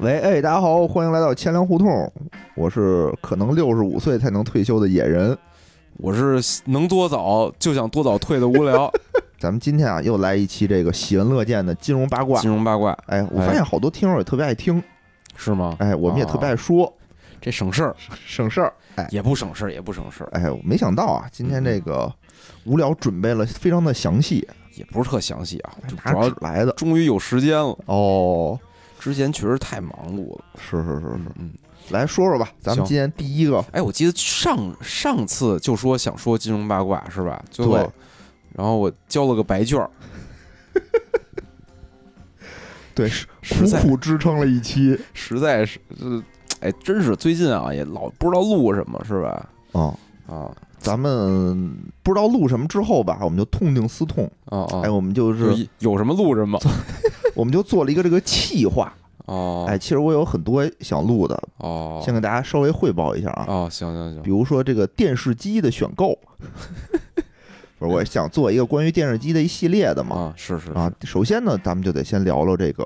喂，哎，大家好，欢迎来到千粮胡同，我是可能六十五岁才能退休的野人。我是能多早就想多早退的无聊。咱们今天啊，又来一期这个喜闻乐见的金融八卦金。融八卦哎，我发现好多听友也特别爱听，是吗？哎，我们也特别爱说，这省事儿省事儿。哎，也不省事儿，也不省事儿，哎，我没想到啊，今天这个无聊准备了非常的详细，也不是特详细啊。主要来的。终于有时间了，哦，之前确实太忙碌了。是是是是，嗯，来说说吧，咱们今天第一个，哎，我记得上上次就说想说金融八卦是吧？最后对，然后我交了个白卷儿，对，苦苦支撑了一期，实在是，呃哎，真是最近啊也老不知道录什么是吧？啊、啊。咱们不知道录什么之后吧，我们就痛定思痛，啊啊！哎，我们就就是是有什么录什么 我们就做了一个这个企划，哦。哎，其实我有很多想录的，哦。先给大家稍微汇报一下啊，哦，行行行。比，如说这个电视机的选购，不是，我想做一个关于电视机的一系列的嘛，啊是是啊，首先呢，咱们就得先聊聊这个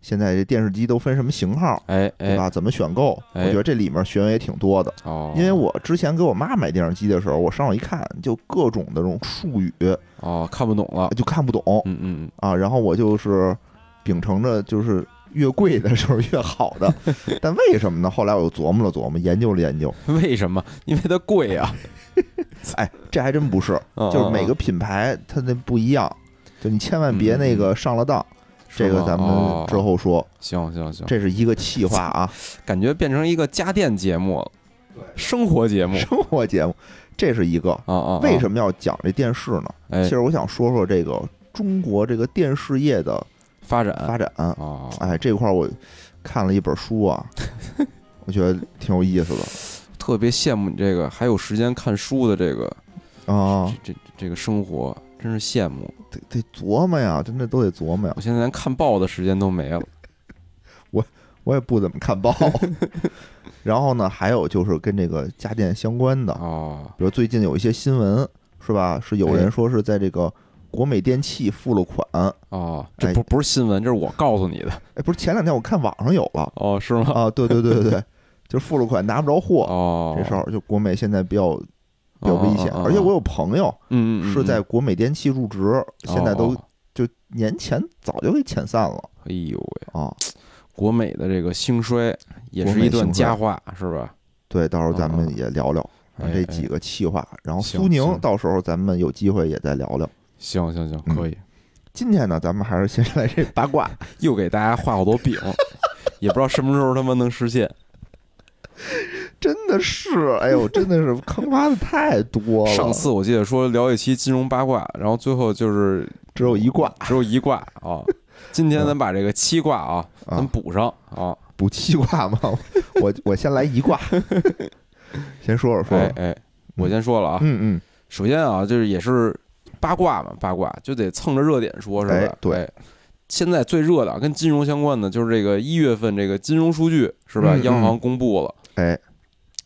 现在这电视机都分什么型号，哎哎。对吧？怎么选购？我哎觉得这里面学问也挺多的，哦，因为我之前给我妈买电视机的时候，我上网一看，就各种的这种术语哦看不懂了，就看不懂。嗯嗯。啊，然后我就是秉承着就是。越贵的时候越好的，但为什么呢？后来我又琢磨了琢磨，研究了研究，嗯，为什么？因为它贵啊，哎，这还真不是，嗯就是每个嗯品牌它那不一样，就你千万别那个上了当。这个咱们哦之后说，行行行，这是一个气话啊，感觉变成一个家电节目了，生活节目生活节目，这是一个。啊啊！为？什么要讲这电视呢？哎其，实我想说说这个中国这个电视业的发展发展。啊，哎，这块儿我看了一本书啊，我觉得挺有意思的特别羡慕你这个还有时间看书的这个啊，这这这个生活，真是羡慕。得得琢磨呀，真的都得琢磨呀我。现在连看报的时间都没了。我我也不怎么看报。然后呢，还有就是跟这个家电相关的，哦，比如最近有一些新闻，是吧？是有人哎说是在这个国美电器付了款。哦，这哎不不是新闻，这是我告诉你的。哎，不是前两天我看网上有了哦，是吗？啊？对对对对对，就是付了款拿不着货。哦，这事儿就国美现在比较比较危险，而且我有朋友嗯是在国美电器入职，现在都哦就年前早就给遣散了哎呦喂，啊。国美的这个兴衰也是一段佳话，是吧？对，到时候咱们哦也聊聊这几个气话，然后苏宁到时候咱们有机会也再聊聊。行行行，嗯可以。今天呢，咱们还是先来这八卦，又给大家画好多饼，也不知道什么时候他妈能实现。真的是，哎呦，真的是坑挖的太多了。上次我记得说聊一期金融八卦，然后最后就是只有一卦只有一卦啊。今天咱把这个七卦啊，咱啊，补上啊。补七卦嘛。我我先来一卦，先说说说说。哎哎，我先说了啊，嗯嗯，首先啊，就是也是八卦嘛，八卦就得蹭着热点说，是吧？哎对。哎现在最热的啊跟金融相关的就是这个一月份这个金融数据是吧？央行公布了，哎，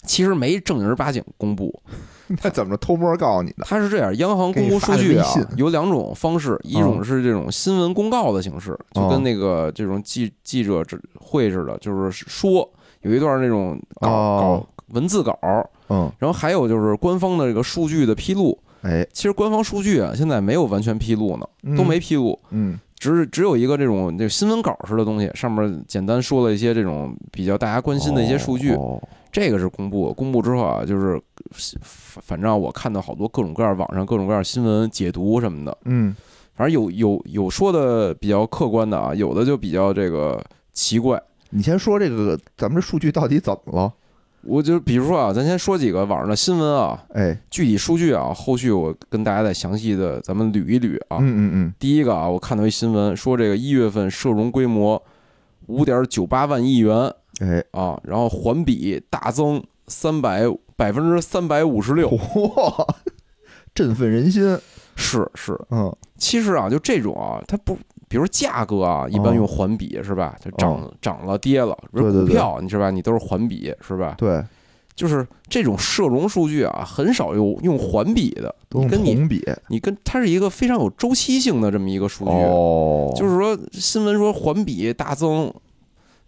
其实没正儿八经公布，他怎么偷摸告诉你的？他是这样，央行公布数据啊有两种方式，一种是这种新闻公告的形式，就哦跟那个这种记记者会似的，就是说有一段那种稿文字稿，嗯，然后还有就是官方的这个数据的披露。哎，其实官方数据啊，现在没有完全披露呢，嗯。都没披露，嗯。只只有一个这种这新闻稿似的东西，上面简单说了一些这种比较大家关心的一些数据，哦。这个是公布。公布之后啊，就是反反正我看到好多各种各样网上各种各样新闻解读什么的，嗯。反正有有有说的比较客观的啊，有的就比较这个奇怪。你先说这个，咱们这数据到底怎么了？我就比如说啊，咱先说几个网上的新闻啊，哎，具体数据啊，后续我跟大家再详细的咱们捋一捋啊。嗯嗯嗯第一个啊，我看到一新闻说，这个一月份社融规模五点九八万亿元嗯，哎，啊，然后环比大增三百百分之三百五十六，嚯，振奋人心。是是。嗯其实啊，就这种啊，它不，比如价格啊，一般用环比是吧？就涨涨了跌了，比如哦对对对股票你是吧？你都是环比是吧？对，就是这种社融数据啊，很少用用环比的，你跟你同比。你跟它是一个非常有周期性的这么一个数据。哦，就是说新闻说环比大增，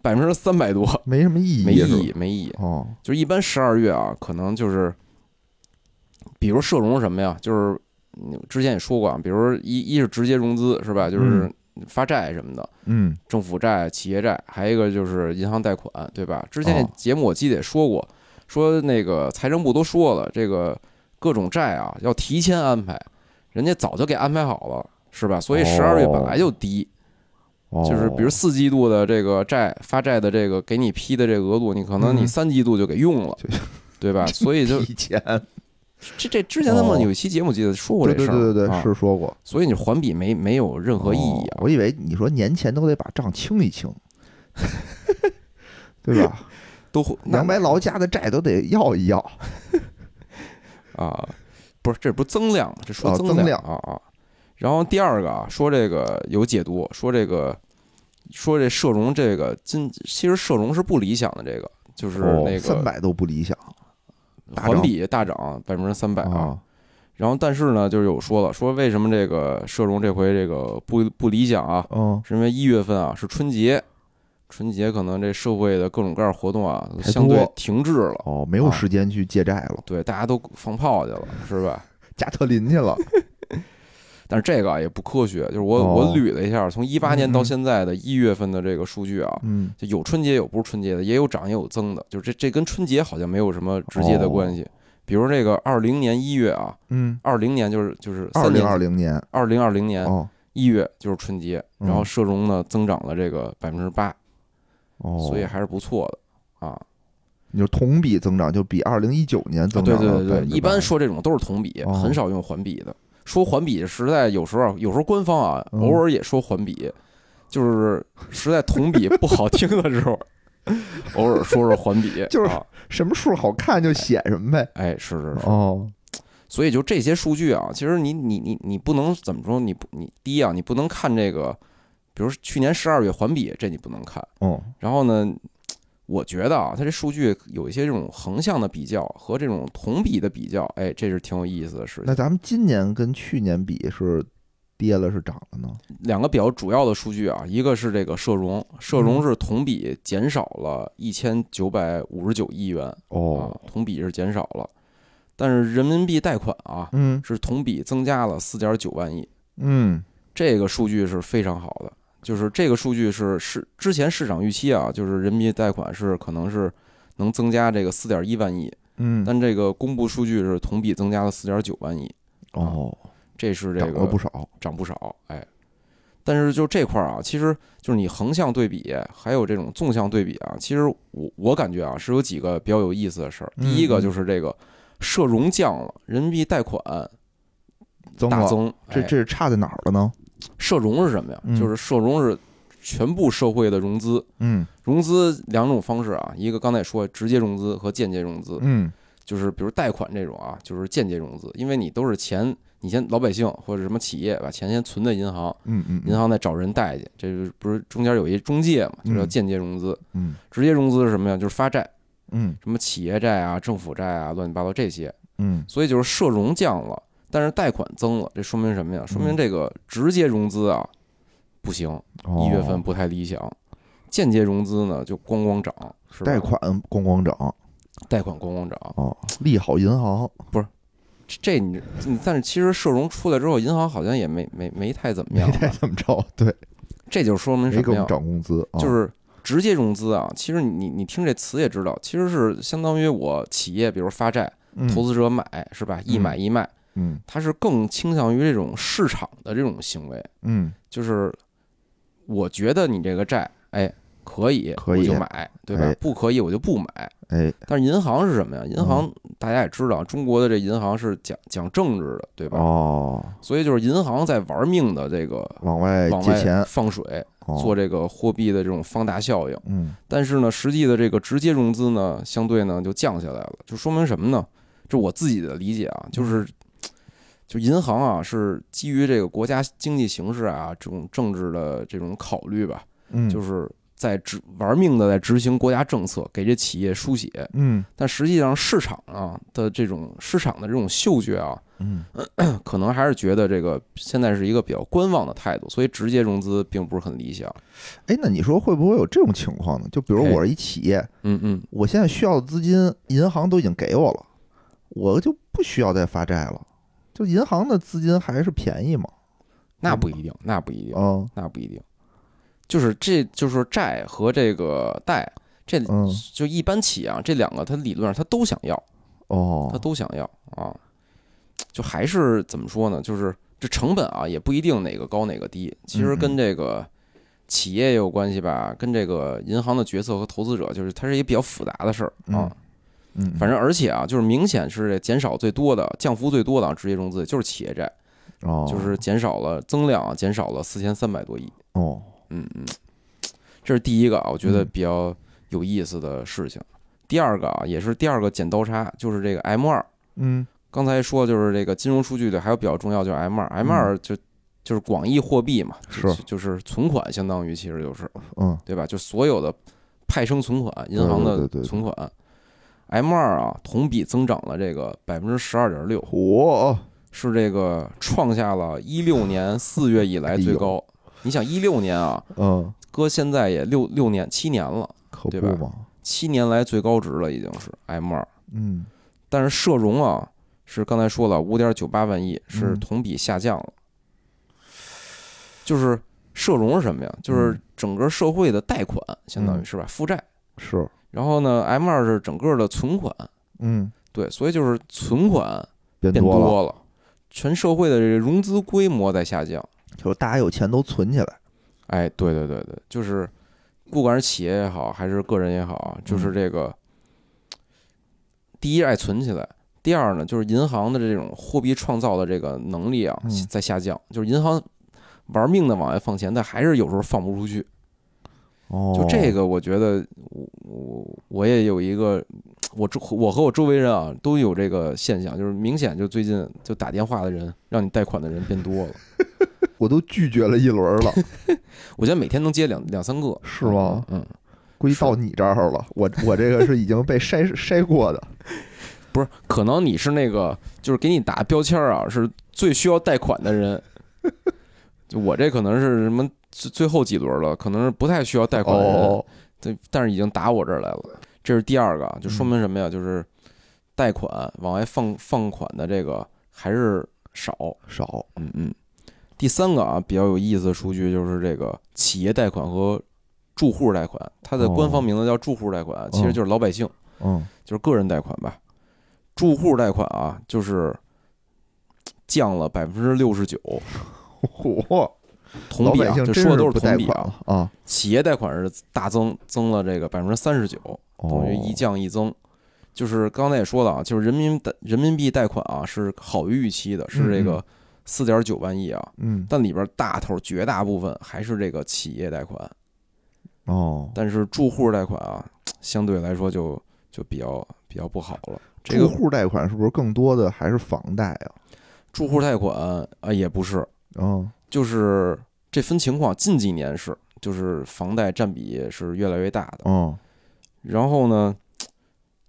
百分之三百多，没什么意义，没意义，没意义。哦，就是一般十二月啊，可能就是，比如社融什么呀？就是嗯之前也说过啊，比如一一是直接融资是吧？就是发债什么的，嗯政府债、企业债，还有一个就是银行贷款，对吧？之前哦节目我记得也说过，说那个财政部都说了，这个各种债啊要提前安排，人家早就给安排好了，是吧？所以十二月本来就低，哦，就是比如四季度的这个债发债的这个给你批的这个额度，你可能你嗯三季度就给用了，对吧？所以就提前，这这之前他们有一期节目记得说过对这事儿，对对对对，啊是说过，所以你环比没没有任何意义啊，哦我以为你说年前都得把账清一清，对吧？都那杨白劳家的债都得要一要，啊，不是，这不是增量吗？这说哦增量量啊啊。然后第二个啊，说这个有解读，说这个说这社融这个今其实社融是不理想的，这个就是那个哦三百都不理想环比大涨百分之三百啊。啊，然后但是呢，就是有说了，说为什么这个社融这回这个不不理想啊？嗯，是因为一月份啊是春节，春节可能这社会的各种各样活动啊相对停滞了，哦，没有啊。时间去借债了，对，大家都放炮去了，是吧？加特林去了，但是这个啊也不科学，就是我、哦。我捋了一下，从一八年到现在的一月份的这个数据啊，嗯，就有春节有不是春节的，也有涨也有增的，就是这这跟春节好像没有什么直接的关系。比如这个二零年一月啊，嗯，二零年就是就是二零二零年。二零二零年哦。一月就是春节，然后嗯。社融呢增长了这个百分之八，哦，所以还是不错的啊。你就同比增长，就比二零一九年增长了对对对，8%一般说这种都是同比，哦。很少用环比的。说环比实在有时候啊有时候官方啊嗯。偶尔也说环比，就是实在同比不好听的时候，偶尔说说环比，就是啊。什么数好看就写什么呗。哎是是是，哦，所以就这些数据啊，其实你你你你不能怎么说，你不你第一啊，你不能看这个，比如去年十二月环比，这你不能看。哦，然后呢，我觉得啊，它这数据有一些这种横向的比较和这种同比的比较，哎，这是挺有意思的事情那。咱们今年跟去年比是跌了是涨了呢？两个比较主要的数据啊，一个是这个社融，社融是同比减少了一千九百五十九亿元啊哦，，同比是减少了，但是人民币贷款啊嗯是同比增加了四点九万亿，嗯这个数据是非常好的。就是这个数据是市之前市场预期啊，就是人民币贷款是可能是能增加这个四点一万亿，嗯，但这个公布数据是同比增加了四点九万亿，哦，这是这个涨了不少。涨不少，哎。但是就这块儿啊，其实就是你横向对比，还有这种纵向对比啊，其实我我感觉啊是有几个比较有意思的事儿。嗯第一个就是这个社融降了，人民币贷款增，大增，这哎这差在哪儿了呢？社融是什么呀？嗯。就是社融是全部社会的融资，嗯。融资两种方式啊，一个刚才也说直接融资和间接融资，嗯。就是比如贷款这种啊，就是间接融资，因为你都是钱，你先老百姓或者什么企业把钱先存在银行，嗯嗯，银行再找人贷去，这个不是中间有一中介嘛，就叫嗯间接融资。嗯。直接融资是什么呀？就是发债，嗯。什么企业债啊、政府债啊，乱七八糟这些。嗯。所以就是社融降了，但是贷款增了，这说明什么呀？说明嗯这个直接融资啊不行，哦一月份不太理想。间接融资呢就咣咣涨，是吧？贷款咣咣涨贷款咣咣涨，哦，利好银行不是这你你但是其实社融出来之后，银行好像也没没没太怎么没太样吧，怎么着，对，这就说明什么呀没给我们？涨工资，啊就是直接融资啊，其实你你听这词也知道，其实是相当于我企业，比如发债，嗯投资者买是吧？一买一卖，嗯它是更倾向于这种市场的这种行为，嗯就是我觉得你这个债，哎，可以，可以我就买，对吧哎？不可以，我就不买。哎但是银行是什么呀？银行嗯大家也知道，中国的这银行是讲讲政治的，对吧？哦，所以就是银行在玩命的这个往外往钱放水，哦做这个货币的这种放大效应。嗯但是呢，实际的这个直接融资呢，相对呢就降下来了，就说明什么呢？这我自己的理解啊，就是就银行啊是基于这个国家经济形势啊这种政治的这种考虑吧，嗯就是在执玩命的在执行国家政策，给这企业输血，嗯但实际上市场啊的这种市场的这种嗅觉啊，嗯 可能还是觉得这个现在是一个比较观望的态度，所以直接融资并不是很理想。哎，那你说会不会有这种情况呢？就比如哎我是一企业，嗯嗯，我现在需要的资金，银行都已经给我了，我就不需要再发债了。就银行的资金还是便宜嘛？那不一定，那不一定，嗯那不一定。就是这就是债和这个贷，这嗯就一般企业啊，这两个它理论上它都想要，哦它都想要啊，就还是怎么说呢？就是这成本啊，也不一定哪个高哪个低，其实嗯跟这个企业也有关系吧，跟这个银行的决策和投资者，就是它是一个比较复杂的事儿啊。嗯，反正而且啊，就是明显是减少最多的、降幅最多的啊直接融资就是企业债，哦，就是减少了增量啊，减少了四千三百多亿。哦，嗯嗯，这是第一个啊，我觉得嗯比较有意思的事情。第二个啊，也是第二个剪刀差，就是这个 M 二。嗯。刚才说就是这个金融数据的还有比较重要就是 M 二，M 二就就是广义货币嘛，就是。就是存款，相当于其实就是嗯。对吧？就所有的派生存款，银行的存款，M 二啊同比增长了这个百分之十二点六，哇，是这个创下了一六年四月以来最高。你想一六年啊，嗯，搁现在也六六年七年了，可对吧不嘛，七年来最高值了，已经是 M 二。嗯但是社融啊，是刚才说了五点九八万亿，是嗯同比下降了。就是社融是什么呀？就是嗯整个社会的贷款，相当于嗯是吧，负债。是，然后呢，M 二是整个的存款，嗯，对，所以就是存款变变多了，全社会的这个融资规模在下降。就是大家有钱都存起来，哎，对对对对，就是不管是企业也好，还是个人也好啊，就是嗯这个，第一爱存起来，第二呢，就是银行的这种货币创造的这个能力啊嗯在下降，就是银行玩命的往外放钱，但还是有时候放不出去。哦，就这个，我觉得我我我也有一个，我周我和我周围人啊都有这个现象，就是明显就最近就打电话的人让你贷款的人变多了，我都拒绝了一轮了，我觉得每天能接两两三个，是吗？嗯。估计到你这儿了，我我这个是已经被筛筛过的，不是，可能你是那个，就是给你打标签儿啊，是最需要贷款的人。就我这可能是什么最最后几轮了，可能是不太需要贷款的人，哦，对，但是已经打我这儿来了。这是第二个啊，就说明什么呀？就是贷款往外放放款的这个还是少。少，嗯嗯。第三个啊，比较有意思的数据就是这个企业贷款和住户贷款，它的官方名字叫住户贷款，其实就是老百姓。嗯，就是个人贷款吧，住户贷款啊，就是降了百分之六十九，嚯，同比啊，这说的都是同比啊。啊，企业贷款是大增，增了这个百分之三十九，等于一哦降一增。就是刚才也说了啊，就是人民贷人民币贷款啊是好于预期的，是这个四点九万亿啊，嗯，但里边大头绝大部分还是这个企业贷款，哦，但是住户贷款啊相对来说就就比较比较不好了。这个住户贷款是不是更多的还是房贷啊？住户贷款啊也不是，嗯，就是这分情况，近几年是，就是房贷占比是越来越大的。嗯，然后呢，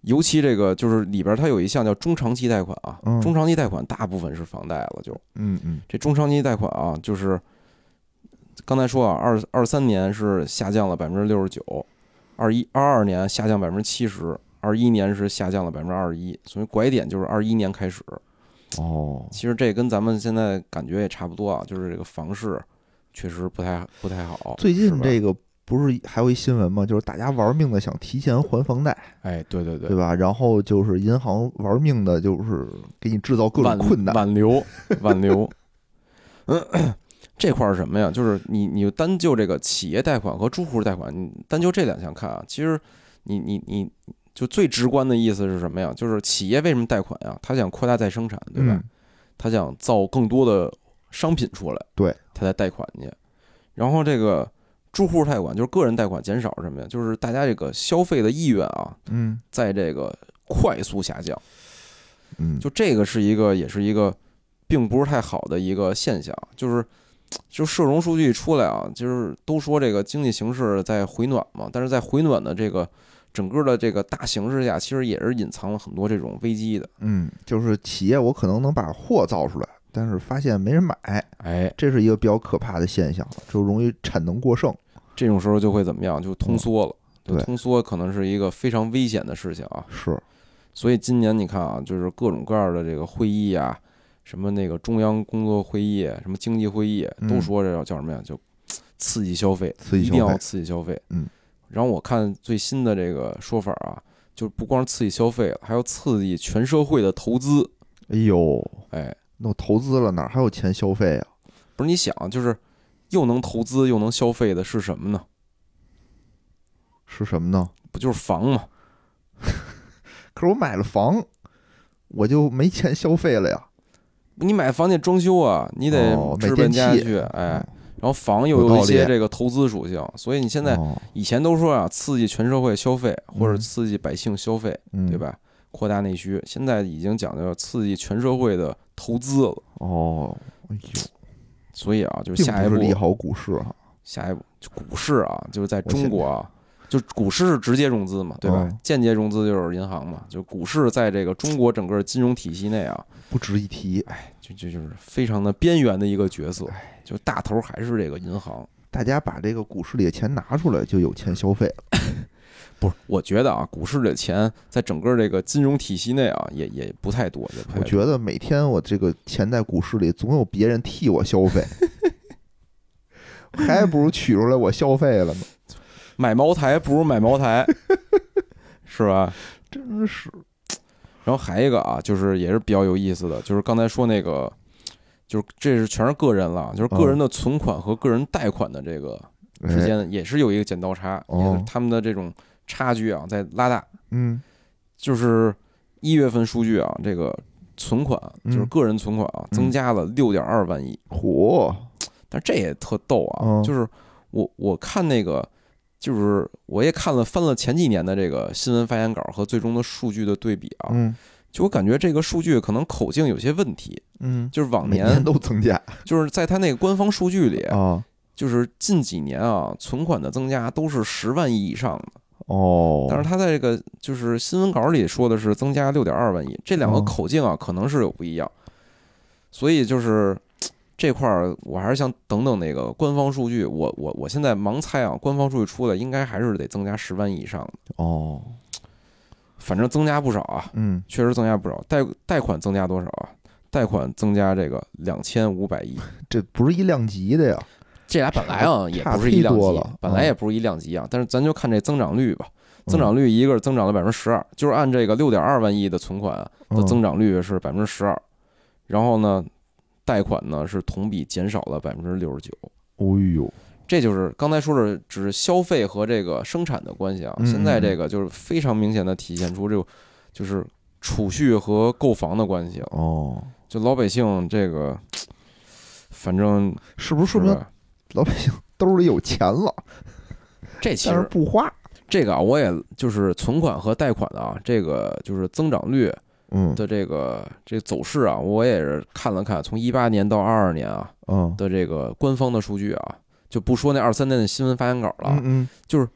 尤其这个就是里边它有一项叫中长期贷款啊，嗯中长期贷款大部分是房贷了，就嗯嗯，这中长期贷款啊，就是刚才说啊，二二三年是下降了百分之六十九，二一二二年下降百分之七十，二一年是下降了百分之二十一，所以拐点就是二一年开始。哦，其实这跟咱们现在感觉也差不多啊，就是这个房市确实不太不太好。最近这个不是还有一新闻吗？就是大家玩命的想提前还房贷，哎，对对对对，吧？然后就是银行玩命的，就是给你制造各种困难。挽留挽留。嗯，这块儿是什么呀？就是你你单就这个企业贷款和住户贷款，你单就这两项看啊，其实你你你就最直观的意思是什么呀？就是企业为什么贷款呀？他想扩大再生产，对吧？嗯他想造更多的商品出来，对，他才贷款去。然后这个住户贷款就是个人贷款减少是什么呀？就是大家这个消费的意愿啊，嗯在这个快速下降。嗯，就这个是一个，也是一个，并不是太好的一个现象。就是就社融数据一出来啊，就是都说这个经济形势在回暖嘛，但是在回暖的这个整个的这个大形势下，其实也是隐藏了很多这种危机的。嗯，就是企业我可能能把货造出来，但是发现没人买，哎，这是一个比较可怕的现象，就容易产能过剩。这种时候就会怎么样？就通缩了。就对通缩可能是一个非常危险的事情啊。是，所以今年你看啊，就是各种各样的这个会议啊，什么那个中央工作会议，什么经济会议，嗯都说这叫叫什么呀？就刺激消费，刺激消费一定要刺激消费。嗯。然后我看最新的这个说法啊，就不光是刺激消费了，还要刺激全社会的投资。哎呦，哎，那我投资了，哪还有钱消费啊？不是你想，就是又能投资又能消费的是什么呢？是什么呢？不就是房吗？可是我买了房，我就没钱消费了呀。你买房得装修啊，你得置办家具，哎，哦然后房又有一些这个投资属性，所以你现在哦以前都说啊，刺激全社会消费或者嗯刺激百姓消费，嗯对？吧？扩大内需，现在已经讲究刺激全社会的投资了。哦，哎呦，所以啊，就是下一步，利好股市哈。下一步就股市啊，就是在中国啊，就股市是直接融资嘛，对吧？嗯间接融资就是银行嘛，就股市在这个中国整个金融体系内啊，不值一提。哎就就就是非常的边缘的一个角色，就大头还是这个银行。大家把这个股市里的钱拿出来，就有钱消费了。不是，我觉得啊，股市里的钱在整个这个金融体系内啊，也也不太多，也不太多。我觉得每天我这个钱在股市里，总有别人替我消费，还不如取出来我消费了呢。买茅台不如买茅台，是吧？真是，然后还一个啊，就是也是比较有意思的，就是刚才说那个，就是这是全是个人了，就是个人的存款和个人贷款的这个之哎，间也是有一个剪刀差，哦也是他们的这种差距啊在拉大。嗯就是一月份数据啊，这个存款嗯就是个人存款啊，嗯增加了六点二万亿。嚯，但这也特逗啊，嗯就是我我看那个，就是我也看了翻了前几年的这个新闻发言稿和最终的数据的对比啊，嗯。就我感觉这个数据可能口径有些问题，嗯，就是往每年都增加。就是在他那个官方数据里，啊。就是近几年啊存款的增加都是十万亿以上的，哦，但是他在这个就是新闻稿里说的是增加六点二万亿，这两个哦。口径啊可能是有不一样，所以就是这块儿我还是想等等那个官方数据，我我我现在盲猜啊，官方数据出来应该还是得增加十万亿以上的，哦，反正增加不少啊，嗯，确实增加不少，贷贷款增加多少啊？贷款增加这个两千五百亿，这不是一量级的呀。这俩本来啊也不是一量级本来也不是一量级啊，但是咱就看这增长率吧，嗯。增长率一个是增长了百分之十二，就是按这个六点二万亿的存款的嗯。增长率是百分之十二，然后呢，贷款呢是同比减少了百分之六十九。哦呦，这就是刚才说的，只是消费和这个生产的关系啊。嗯现在这个就是非常明显的体现出这个就是储蓄和购房的关系了。哦，就老百姓这个，反正是不是说明老百姓兜里有钱了，这其实不花？这个啊，我也就是存款和贷款啊，这个就是增长率嗯。的这个这个走势啊，我也是看了看，从一八年到二二年啊嗯。的这个官方的数据啊，就不说那二三年的新闻发言稿了，嗯嗯。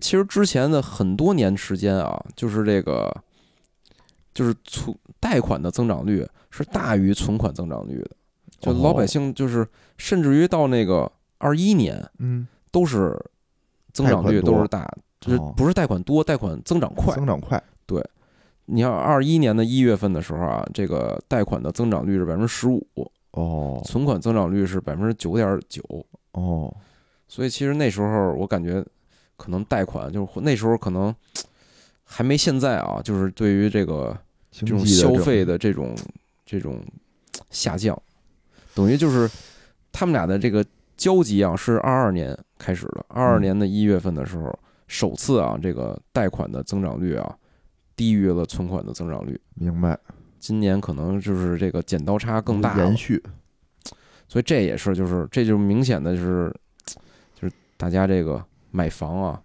其实之前的很多年时间啊，就是这个就是存贷款的增长率是大于存款增长率的，就老百姓就是甚至于到那个二一年嗯，都是增长率都是大，就是哦。不是贷款多，贷款增长快。增长快，你看二一年的一月份的时候啊，这个贷款的增长率是百分之十五，哦。存款增长率是百分之九点九，哦，所以其实那时候我感觉可能贷款就是那时候可能还没现在啊，就是对于这个这种消费的这种这种下降，等于就是他们俩的这个交集啊是二二年开始的，二二嗯。年的一月份的时候，首次啊这个贷款的增长率啊低于了存款的增长率。明白今年可能就是这个剪刀差更大延，续，所以这也是就是这就明显的就是 就是大家这个买房啊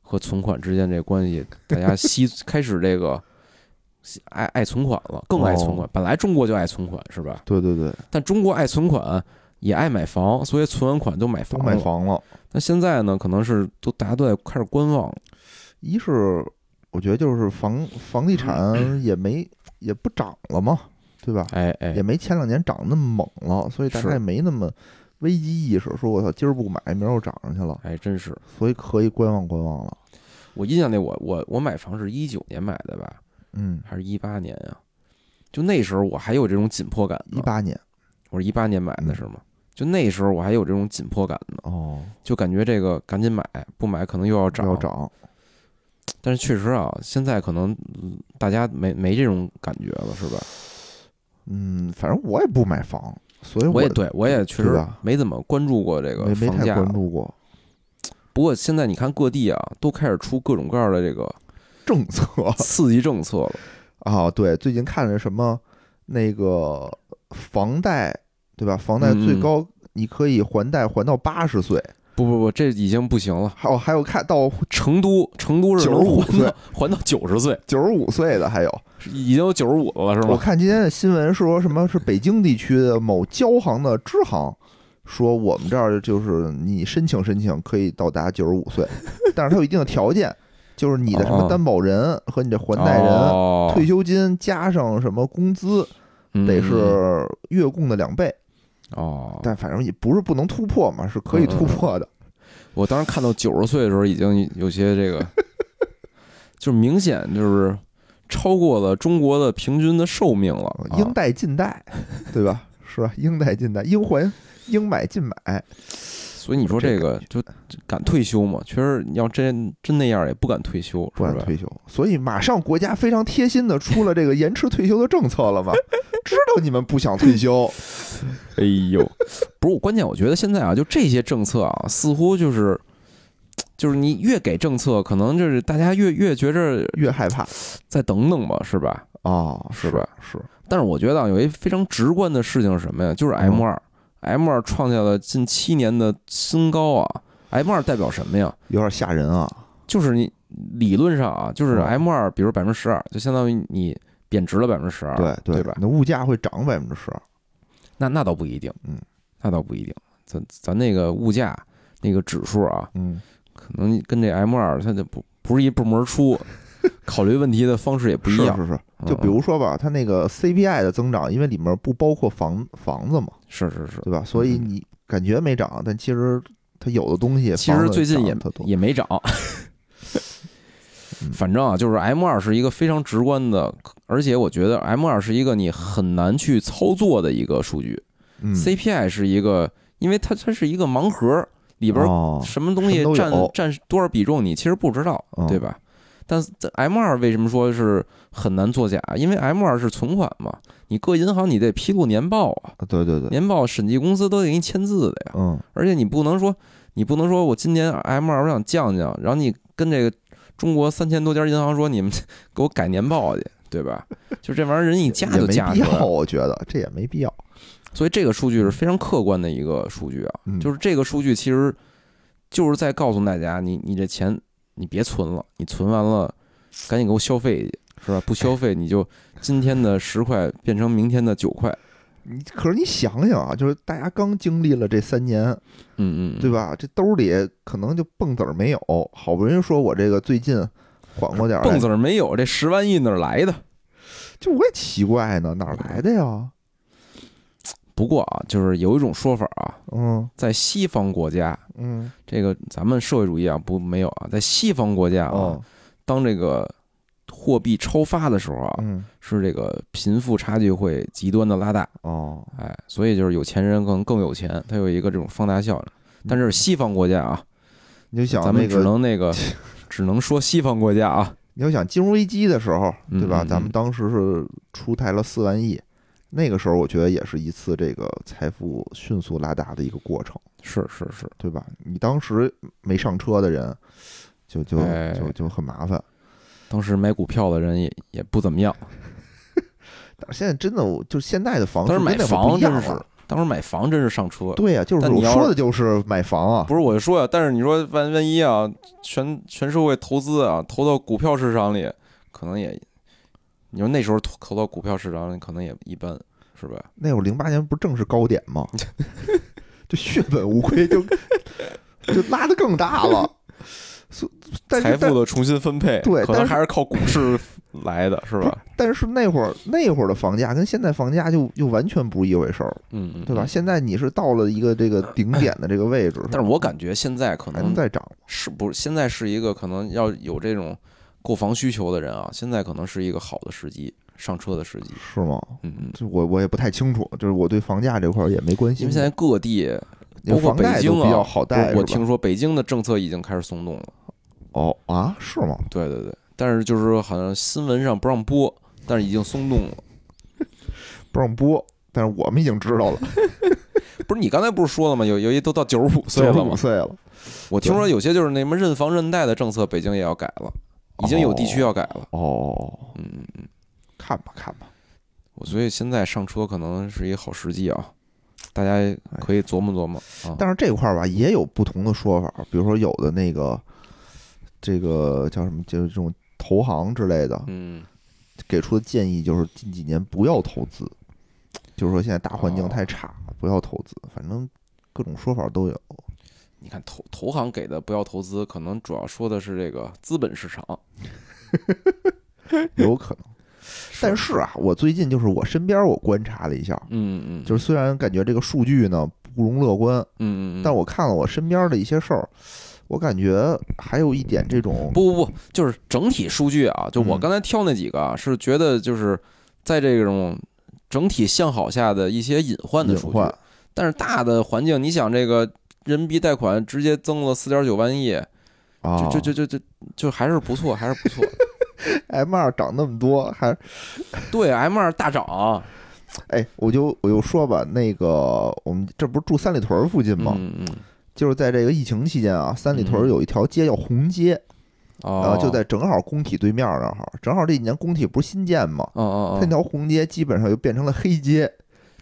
和存款之间这关系，大家吸 开始这个爱爱存款了，更爱存款哦。本来中国就爱存款是吧？对对对，但中国爱存款也爱买房，所以存完款都买房了。买房了。那现在呢，可能是都大家都在开始观望。一是我觉得就是房房地产 也没也不涨了嘛，对吧？哎哎也，没前两年涨那么猛了，所以大家也没那么危机意识，说我操，今儿不买，明儿又涨上去了，哎真是。所以可以观望观望了。我印象里我，我我买房是一九年买的吧，嗯，还是一八年呀？就那时候我还有这种紧迫感。一八年我是一八年买的是吗？就那时候我还有这种紧迫感呢，哦，就感觉这个赶紧买，不买可能又要涨。要涨，但是确实啊，现在可能嗯大家没没这种感觉了，是吧？嗯，反正我也不买房，所以我也对我也确实没怎么关注过这个没没太房价。关注过不过现在你看各地啊，都开始出各种各样的这个政策 刺激政策了。啊。对，最近看着什么那个房贷，对吧？房贷最高你可以还贷还到八十岁，不不不，这已经不行了。还有还有看到成都，成都是九十五岁还到九十岁，九十五岁的，还有。已经有九十五了，是吗我？看今天的新闻说什么是北京地区的某交行的支行，说我们这儿就是你申请申请可以到达九十五岁，但是它有一定的条件，就是你的什么哦担保人和你的还贷人、哦退休金加上什么工资得嗯是月供的两倍，哦。但反正也不是不能突破嘛，是可以突破的。我当时看到九十岁的时候，已经有些这个，就是明显就是超过了中国的平均的寿命了。啊应贷尽贷，对吧？是吧？应贷尽贷，应还应买尽买。所以你说这个就就敢退休吗？确实，要真真那样也不敢退休？不敢退休，所以马上国家非常贴心的出了这个延迟退休的政策了嘛，知道你们不想退休，哎呦，不是，关键我觉得现在啊，就这些政策啊，似乎就是。就是你越给政策，可能就是大家越越觉着越害怕再等等吧，是吧？啊，是吧？是，但是我觉得啊，有一非常直观的事情是什么呀？就是 M 二、m 二创下了近七年的新高啊。M 二代表什么呀？有点吓人啊。就是你理论上啊，就是嗯 M 二，比如百分之十二，就相当于你贬值了百分之十二，对对吧？那物价会涨百分之十二，那那倒不一定，嗯，那倒不一定。咱咱那个物价那个指数啊，嗯，可能跟这 M 二它就不不是一部门出，考虑问题的方式也不一样。是是是。就比嗯如说吧，它那个 CPI 的增长，因为里面不包括房房子嘛，是是是，对吧？所以你感觉没涨，但其实它有的东西，其实最近也也没涨。嗯反正啊，就是 M 二是一个非常直观的，而且我觉得 M 二是一个你很难去操作的一个数据。嗯 CPI 是一个，因为它它是一个盲盒，里边哦什么东西占有占多少比重，你其实不知道，嗯对吧？但是 M 二为什么说是很难作假？因为 M 二是存款嘛，你各银行你得披露年报啊，啊对对对，年报审计公司都得给你签字的呀。嗯，而且你不能说，你不能说我今年 M 二我想降降，然后你跟这个中国三千多家银行说你们给我改年报去，对吧？就这玩意儿人一加也就没必要，加出来了，我觉得这也没必要。所以这个数据是非常客观的一个数据啊。嗯就是这个数据其实就是在告诉大家，你你这钱你别存了，你存完了赶紧给我消费去，是吧？不消费你就今天的十块变成明天的九块，你可是你想想啊，就是大家刚经历了这三年，嗯嗯，对吧？这兜里可能就蹦子儿没有，好不容易说我这个最近缓过点儿蹦子儿没有，这十万亿哪儿来的？就我也奇怪呢，哪儿来的呀？不过啊，就是有一种说法啊，嗯。在西方国家，嗯。这个咱们社会主义啊不没有啊，在西方国家啊，哦。当这个货币超发的时候啊，嗯。是这个贫富差距会极端的拉大，哦，哎，所以就是有钱人更更有钱，它有一个这种放大效应。但是西方国家啊，你就想咱们只，能那个，只能说西方国家啊，你要想金融危机的时候，对吧？嗯嗯。咱们当时是出台了四万亿，那个时候我觉得也是一次这个财富迅速拉大的一个过程，是是是，对吧？你当时没上车的人，就就哎就就很麻烦。当时买股票的人也也不怎么样，但是现在真的，就现在的房当时买房真是当时买房真是上车。对呀、就是你说的就是买房啊，不是我说呀，但是你说万万一啊，全全社会投资啊，投到股票市场里，可能也，你说那时候投投到股票市场里可能也一般。是吧？那会儿零八年不正是高点吗？就血本无归，就就拉的更大了。财富的重新分配，对可能还是靠股市来的，是吧？但是那会儿那会儿的房价跟现在房价就又完全不是一回事儿，嗯嗯，对吧？嗯？现在你是到了一个这个 顶点的这个位置，但是我感觉现在可能在涨，是不是现在是一个可能要有这种购房需求的人啊，现在可能是一个好的时机，上车的时机。是吗？嗯嗯，就我我也不太清楚，就是我对房价这块儿也没关心。因为现在各地，包括北京啊，比较好贷，我我听说北京的政策已经开始松动了。哦啊，是吗？对对对，但是就是说好像新闻上不让播，但是已经松动了。不让播，但是我们已经知道了，不是你刚才不是说了吗？有有一都到九十五岁了五吗？岁了，我听说有些就是那什么认房认贷的政策，北京也要改了，已经有地区要改了。哦，嗯嗯嗯，看吧看吧，我所以现在上车可能是一个好时机啊，大家可以琢磨琢磨啊。但是这块儿吧也有不同的说法，比如说有的那个这个叫什么，就是这种投行之类的，嗯，给出的建议就是近几年不要投资，就是说现在大环境太差，不要投资，反正各种说法都有。你看投投行给的不要投资，可能主要说的是这个资本市场。有可能。但是啊，我最近就是我身边我观察了一下，嗯嗯，就是虽然感觉这个数据呢不容乐观，嗯嗯嗯，但我看了我身边的一些事儿，我感觉还有一点这种不不不，就是整体数据啊，就我嗯。刚才挑那几个啊，是觉得就是在这种整体向好下的一些隐患的数据但是大的环境，你想这个人民币贷款直接增了四点九万亿，啊，就就就就就就还是不错，还是不错。M 二涨那么多，还 对，M 二大涨哎，我就我就说吧，那个我们这不是住三里屯附近吗？嗯嗯就是在这个疫情期间啊，三里屯嗯有一条街叫红街，哦啊，，就在正好工体对面那儿，正好这几年工体不是新建吗？哦哦它那条红街基本上就变成了黑街，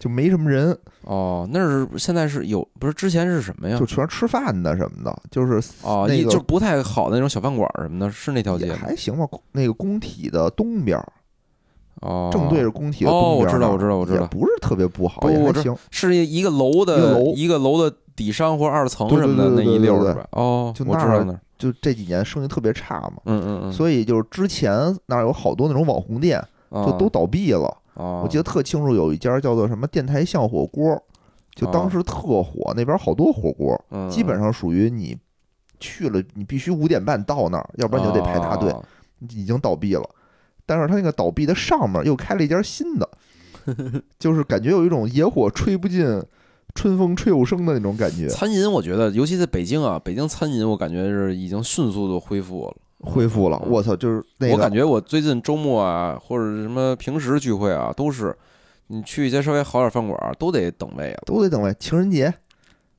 就没什么人，哦，那是现在是有不是之前是什么呀就？全是吃饭的什么的，就是哦，那个一就不太好的那种小饭馆儿什么的，是那条街？还行吧。那个工体的东边儿，哦，正对着工体的哦我知道我知道我知道不是特别不好，也还行。是一个楼的一个楼一个楼的底商或者二层什么的那一溜儿是吧？哦，就那儿就这几年生意特别差嘛，嗯嗯嗯，所以就是之前那儿有好多那种网红店，就就都倒闭了。哦，我记得特清楚，有一家叫做什么电台巷火锅，就当时特火，那边好多火锅，嗯基本上属于你去了，你必须五点半到那儿，要不然你就得排大队，哦。已经倒闭了。但是他那个倒闭的上面又开了一家新的，就是感觉有一种野火吹不尽，春风吹又生的那种感觉，餐饮我觉得，尤其在北京啊，北京餐饮我感觉是已经迅速的恢复了。恢复了。嗯我操，就是那个我感觉我最近周末啊，或者什么平时聚会啊，都是你去一些稍微好点饭馆儿，都得等位啊，都得等位。情人节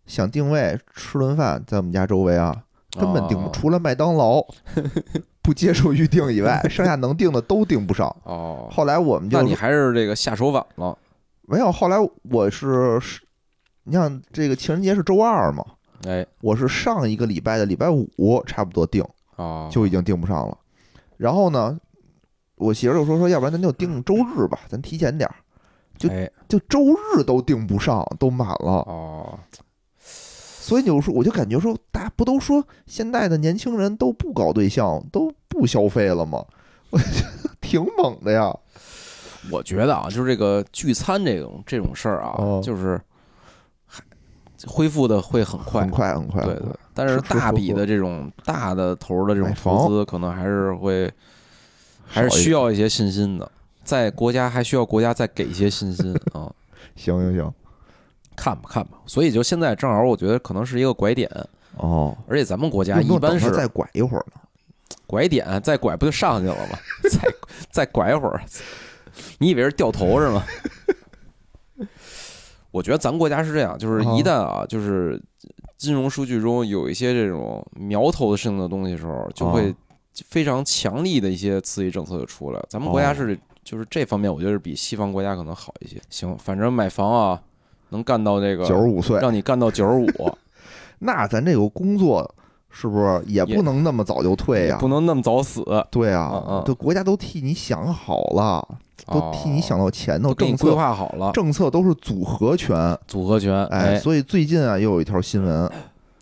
想定位吃顿饭，在我们家周围啊，根本定除了麦当劳 不接受预定以外，剩下能定的都定不上。哦，后来我们就那你还是这个下手晚了。没有，后来我是是，你像这个情人节是周二嘛，哎，我是上一个礼拜的礼拜五差不多订，哦，就已经订不上了。然后呢，我媳妇儿就说说，要不然咱就订周日吧，咱提前点儿。就哎，就周日都订不上，都满了。哦，所以有时候我就感觉说，大家不都说现在的年轻人都不搞对象，都不消费了吗？我觉得挺猛的呀。我觉得啊，就是这个聚餐这种这种事儿啊，哦就是还恢复的会很快很，快很快，对对。但是大笔的这种大的头儿的这种投资，可能还是会还是需要一些信心的。在国家还需要国家再给一些信心啊，行行行，看吧看吧。所以就现在正好，我觉得可能是一个拐点，哦，而且咱们国家一般是再拐一会儿呢？拐点，再拐不就上去了吗？再再拐一会儿，你以为是掉头是吗？我觉得咱国家是这样，就是一旦啊，就是金融数据中有一些这种苗头性的东西的时候，就会非常强力的一些刺激政策就出来了。咱们国家是就是这方面，我觉得是比西方国家可能好一些。行，反正买房啊，能干到这个九十五岁，让你干到九十五，那咱这个工作是不是也也不能那么早就退呀？不能那么早死。对嗯啊嗯，这国家都替你想好了。都替你想到前头，政策划好了，政策都是组合拳。组合拳，哎，哎所以最近啊，又有一条新闻，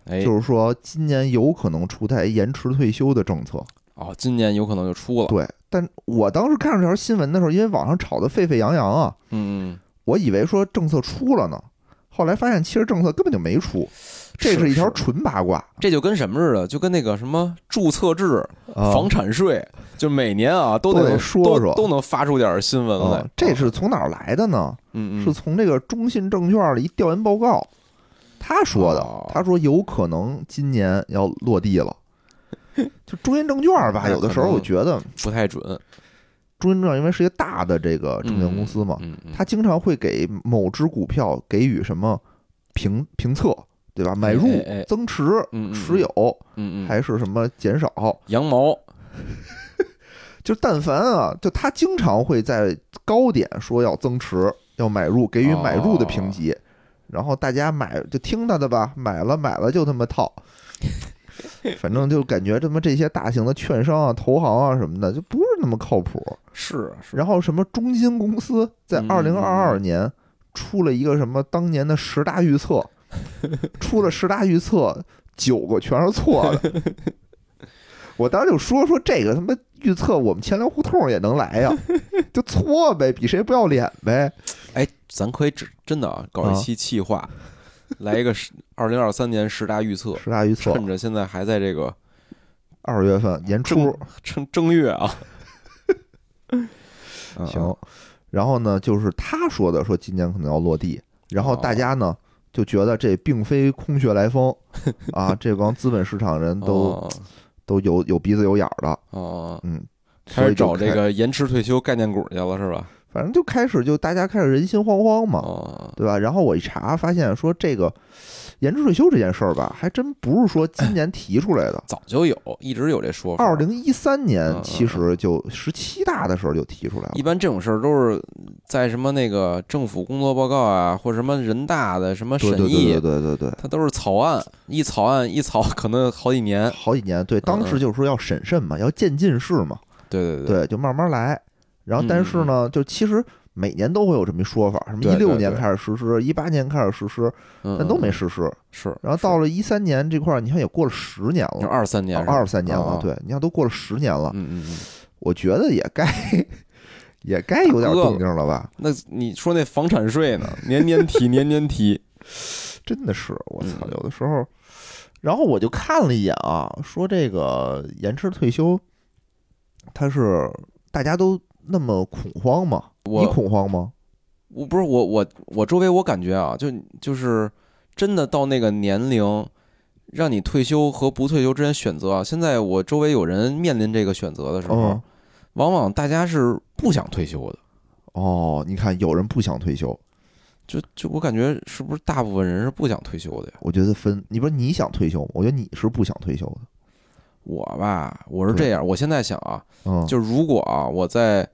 哎，就是说今年有可能出台延迟退休的政策。哦，今年有可能就出了，对，但我当时看到这条新闻的时候，因为网上炒得沸沸扬扬啊，嗯嗯，我以为说政策出了呢，后来发现其实政策根本就没出，这是一条纯八卦。这就跟什么似的，就跟那个什么注册制、啊房产税，就每年啊都都得说说都都能发出点新闻来啊，，这是从哪儿来的呢？嗯嗯是从这个中信证券的一调研报告，他说的哦。他说有可能今年要落地了。就中信证券吧，有的时候我觉得不太准，中信证券因为是一个大的这个证券公司嘛，嗯嗯，它经常会给某只股票给予什么评评测，对吧？买入增持、持有，嗯嗯，还是什么减少？羊毛，就但凡啊，就他经常会在高点说要增持、要买入，给予买入的评级，然后大家买就听他的吧，买了买了就他妈套。反正就感觉他妈这些大型的券商啊、投行啊什么的，就不是那么靠谱。是是，然后什么中金公司在嗯二零二二年出了一个什么当年的十大预测，出了十大预测，九个全是错的。我当时就说说这个他妈预测，我们钱粮胡同也能来呀，就错呗，比谁不要脸呗。哎，咱可以真真的啊，搞啊一期企划，来一个十二零二三年十大预测，十大预测，趁着现在还在这个二月份年初。正正月啊，嗯行，然后呢，就是他说的，说今年可能要落地，然后大家呢就觉得这并非空穴来风 啊，这帮资本市场人都哦都有有鼻子有眼儿的，哦，嗯，开始找这个延迟退休概念股去了是吧？反正就开始就大家开始人心惶惶嘛，哦，对吧？然后我一查发现说这个延迟退休这件事儿吧，还真不是说今年提出来的，早就有，一直有这说法。二零一三年其实就十七大的时候就提出来了一，般这种事儿都是在什么那个政府工作报告啊，或者什么人大的什么审议，对对对对对。它都是草案，一草案一草可能好几年。好几年，对，当嗯时就是说要审慎嘛，要渐进式嘛，对对对，就慢慢来。然后，但是呢，就其实每年都会有这么一说法，什么一六年开始实施，一八年开始实施，嗯，但都没嗯实施。是。然后到了一三年这块儿，你看也过了十年了，二三年二三年了，啊，对，你看都过了十年了，嗯嗯嗯。我觉得也该 也该有点动静了吧？那你说那房产税呢？年年提，年年提。真的是，我操，嗯有的时候。然后我就看了一眼啊，说这个延迟退休，它是大家都那么恐慌吗？你恐慌吗？我不是我我我周围我感觉啊，就就是真的到那个年龄，让你退休和不退休之间选择啊。现在我周围有人面临这个选择的时候，嗯，往往大家是不想退休的。哦，你看，有人不想退休，就就我感觉是不是大部分人是不想退休的呀？我觉得分，你不是你想退休吗？我觉得你是不想退休的。我吧，我是这样，我现在想啊，嗯，就如果啊我在，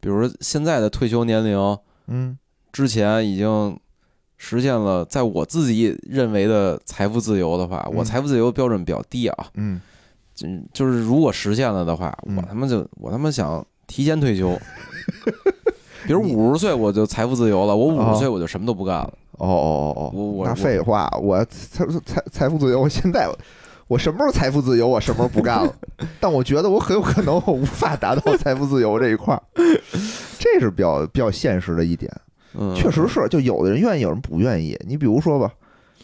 比如说现在的退休年龄嗯。之前已经实现了，在我自己认为的财富自由的话，我嗯财富自由标准比较低啊，嗯，就就是如果实现了的话，嗯。我他妈就我他妈想提前退休。比如五十岁我就财富自由了，我五哦十岁我就什么都不干了。哦哦哦哦，我我废话，我财财财富自由，我现在我什么时候财富自由，我什么时候不干了。但我觉得我很有可能我无法达到财富自由这一块儿，这是比较比较现实的一点。嗯，确实是，就有的人愿意，有人不愿意。你比如说吧，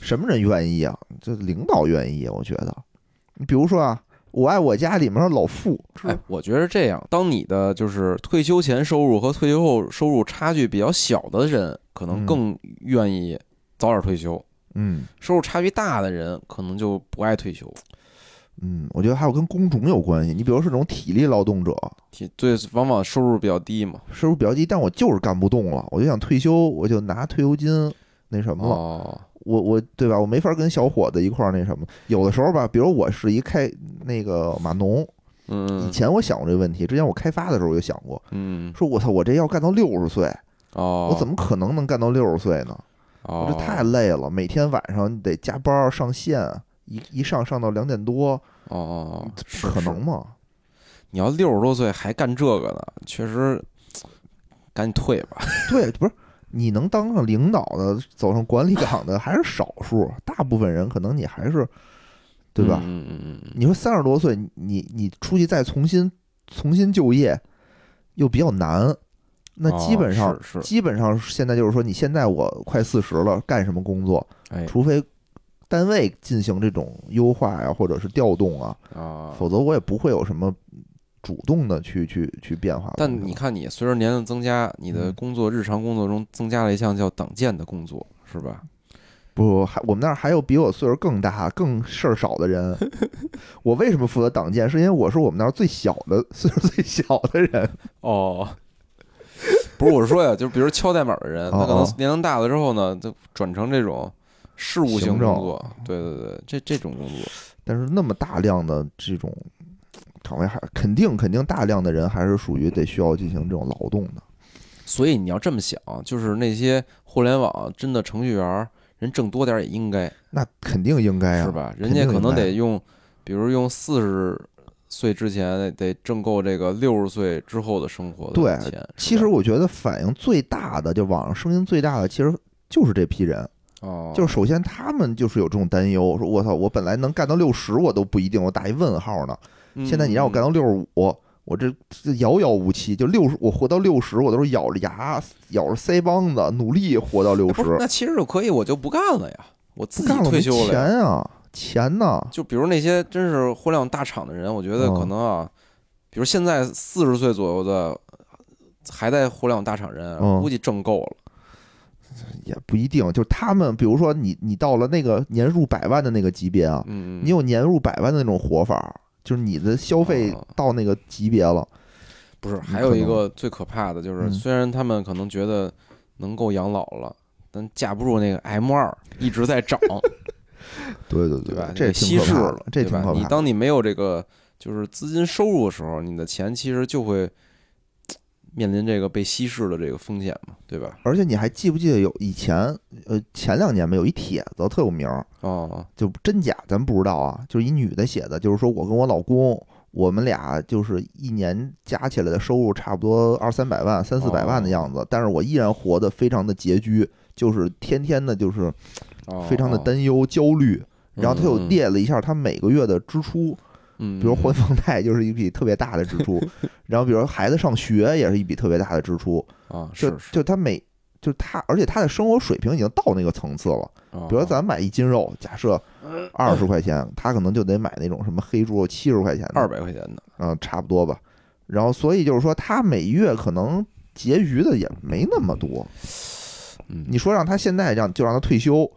什么人愿意啊？就领导愿意，我觉得。你比如说啊，《我爱我家》里面的老傅，哎，我觉得这样，当你的就是退休前收入和退休后收入差距比较小的人，可能嗯更愿意早点退休；嗯收入差距大的人，可能就不爱退休。嗯，我觉得还有跟工种有关系。你比如是这种体力劳动者，体对，往往收入比较低嘛。收入比较低，但我就是干不动了，我就想退休，我就拿退休金那什么了。哦，我我对吧？我没法跟小伙子一块儿那什么。有的时候吧，比如我是一开那个码农，嗯以嗯前我想过这个问题，之前我开发的时候我就想过，嗯，说我操，我这要干到六十岁，哦，我怎么可能能干到六十岁呢？哦，我这太累了，每天晚上得加班上线，一一上上到两点多，哦哦，可能。吗？你要六十多岁还干这个呢，确实赶紧退吧。对，不是你能当上领导的，走上管理岗的还是少数，大部分人可能你还是，对吧？嗯嗯嗯嗯，你说三十多岁，你你出去再重新重新就业，又比较难。那基本上、哦是是基本上现在就是说，你现在我快四十了，干什么工作？哎除非单位进行这种优化呀，或者是调动啊，啊，否则我也不会有什么主动的去去去变化。但你看，你随着年龄增加，你的嗯工作日常工作中增加了一项叫党建的工作，是吧？不，还我们那儿还有比我岁数更大、更事儿少的人。我为什么负责党建？是因为我是我们那儿最小的、岁数最小的人。哦，不是，我是说呀，就是比如敲代码的人，他可能年龄大了之后呢，就转成这种事务性工作，对对对，这这种工作，但是那么大量的这种岗位还肯定肯定大量的人还是属于得需要进行这种劳动的。所以你要这么想，就是那些互联网真的程序员，人挣多点儿也应该，那肯定应该啊，是吧？人家可能得用，比如用四十岁之前得挣够这个六十岁之后的生活的对钱。是其实我觉得反应最大的，就网上声音最大的，其实就是这批人。哦，就是首先他们就是有这种担忧，说我操，我本来能干到六十，我都不一定，我打一问号呢。现在你让我干到到六十五，我这这遥遥无期。就六十，我活到六十，我都是咬着牙、咬着腮帮子，努力活到六十那其实就可以，我就不干了呀，我自己不干了没退休了呀。钱啊，钱呢？就比如那些真是互联网大厂的人，我觉得嗯可能啊，比如现在四十岁左右的还在互联网大厂人，嗯估计挣够了。也不一定，就是他们，比如说你你到了那个年入百万的那个级别啊，你有年入百万的那种活法，就是你的消费哦到那个级别了，不是？还有一个最可怕的就是，嗯虽然他们可能觉得能够养老了，但架不住那个 M 二一直在涨，对对对吧？这稀释了？这挺可怕当你没有这个就是资金收入的时候，你的钱其实就会面临这个被稀释的这个风险嘛，对吧？而且你还记不记得有以前呃前两年吧，有一帖子特有名儿，哦，就真假咱不知道啊，就是一女的写的，就是说我跟我老公，我们俩就是一年加起来的收入差不多二三百万、三四百万的样子，但是我依然活得非常的拮据，就是天天的就是哦非常的担忧、焦虑。然后他又列了一下他每个月的支出，嗯，比如还房贷就是一笔特别大的支出，然后比如孩子上学也是一笔特别大的支出，是就他每就他，而且他的生活水平已经到那个层次了。哦比如咱买一斤肉，假设 二十块钱，他可能就得买那种什么黑猪肉七十块钱的，二百块钱的，嗯，差不多吧。然后所以就是说，他每月可能结余的也没那么多。嗯，你说让他现在让就让他退休，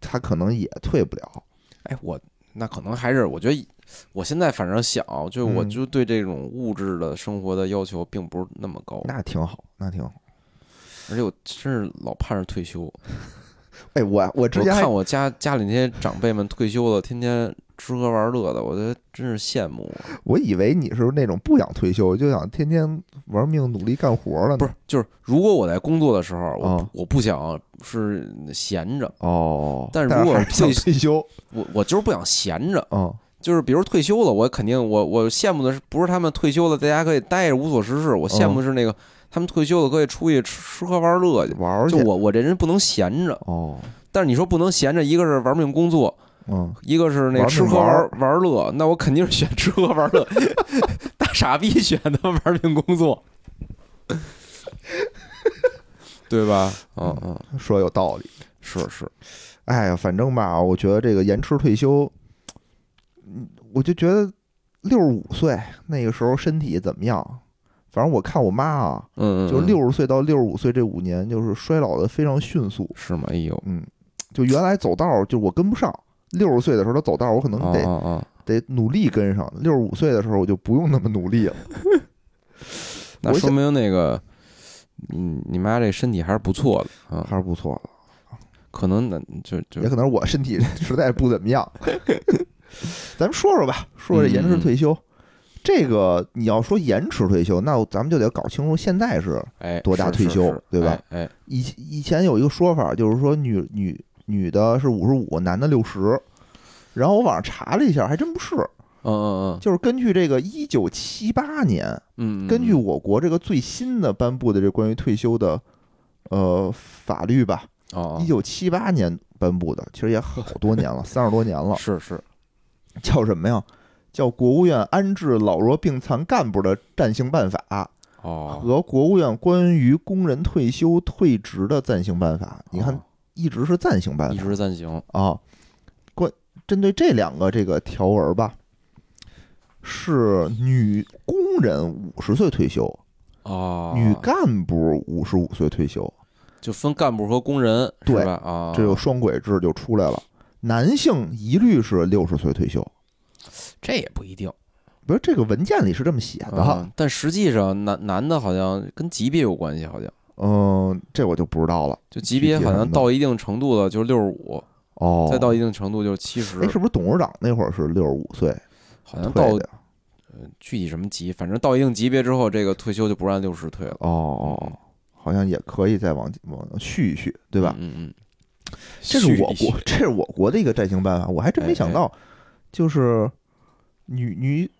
他可能也退不了。哎，我那可能还是我觉得，我现在反正想，就我嗯就对这种物质的生活的要求并不是那么高，那挺好，那挺好。而且我真是老盼着退休。哎，我我之我前还看我家家里那些长辈们退休了，天天吃喝玩乐的，我觉得真是羡慕。我以为你是那种不想退休，就想天天玩命努力干活了呢。不是，就是如果我在工作的时候，我啊我不想是闲着，哦，但是如果想退退休，我我就是不想闲着。嗯，就是比如退休了，我肯定我我羡慕的是不是他们退休了在家可以待着无所事事，我羡慕的是那个他们退休了可以出去吃吃喝玩乐去。玩去就我我这人不能闲着，哦，但是你说不能闲着，一个是玩命工作，嗯，一个是那吃喝玩玩玩乐，那我肯定是选吃喝玩乐，大傻逼选的玩命工作，对吧？嗯嗯，说有道理。是是，哎呀，反正吧，我觉得这个延迟退休，嗯，我就觉得六十五岁那个时候身体怎么样？反正我看我妈啊，嗯嗯，就嗯六十岁到六十五岁这五年，就是衰老的非常迅速。是吗？哎呦，嗯，就原来走道儿就我跟不上，六十岁的时候他走道儿，我可能哦得、得努力跟上。六十五岁的时候我就不用那么努力了。那说明那个，你你妈这身体还是不错的啊，还是不错的，可能那就就也可能是我身体实在不怎么样。咱们说说吧，说说这延迟退休。这个你要说延迟退休，那咱们就得搞清楚现在是哎多大退休对吧？哎，哎以以前有一个说法，就是说女女女的是五十五，男的六十。然后我网上查了一下，还真不是。嗯嗯嗯就是根据这个一九七八年，嗯嗯，根据我国这个最新的颁布的这关于退休的呃法律吧，哦一，九七八年颁布的，其实也好多年了，三十多年了。是是，叫什么呀？叫国务院安置老弱病残干部的暂行办法哦，和国务院关于工人退休退职的暂行办法。你看，哦一直是暂行办一法直暂行，啊。关针对这两个这个条文吧，是女工人五十岁退休，啊，女干部五十五岁退休，就分干部和工人是对吧？啊，这有双轨制就出来了。男性一律是六十岁退休，这也不一定不是这个文件里是这么写的。啊，但实际上男男的好像跟级别有关系，好像嗯，这我就不知道了。就级别好像到一定程度了就是六十五，哦，再到一定程度就是七十。哎，，是不是董事长那会儿是六十五岁？好像到退的。呀？具体什么级，反正到一定级别之后，这个退休就不按六十退了，哦哦，好像也可以再往往续一续，对吧？嗯嗯，这是我国这是我国的一个暂行办法，我还真没想到，就是女女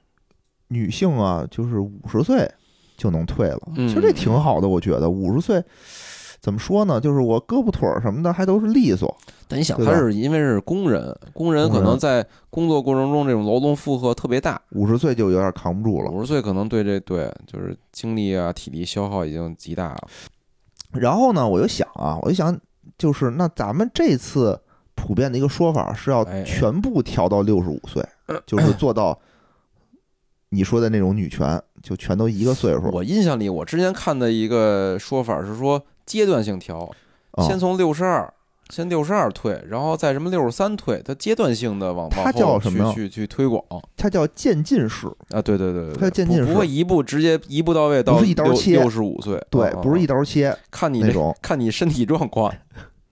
女性啊，就是五十岁就能退了。嗯其实这挺好的，我觉得五十岁怎么说呢？就是我胳膊腿儿什么的还都是利索。但你想，他是因为是工人，工人可能在工作过程中这种劳动负荷特别大，五十岁就有点扛不住了。五十岁可能对这对就是精力啊体力消耗已经极大了，然后呢，我就想啊，我就想，就是那咱们这次普遍的一个说法是要全部调到六十五岁，就是做到 你说的那种女权，就全都一个岁数。我印象里，我之前看的一个说法是说阶段性调，啊先从六十二，先六十二退，然后再什么六十三退，它阶段性的往它叫什么呀？去去去推广。它叫渐进式，啊，对对对对它叫，渐进式不不会一步直接一步到位到不是一刀六切六十五岁，对，啊不是一啊刀切看你这那种。看你身体状况，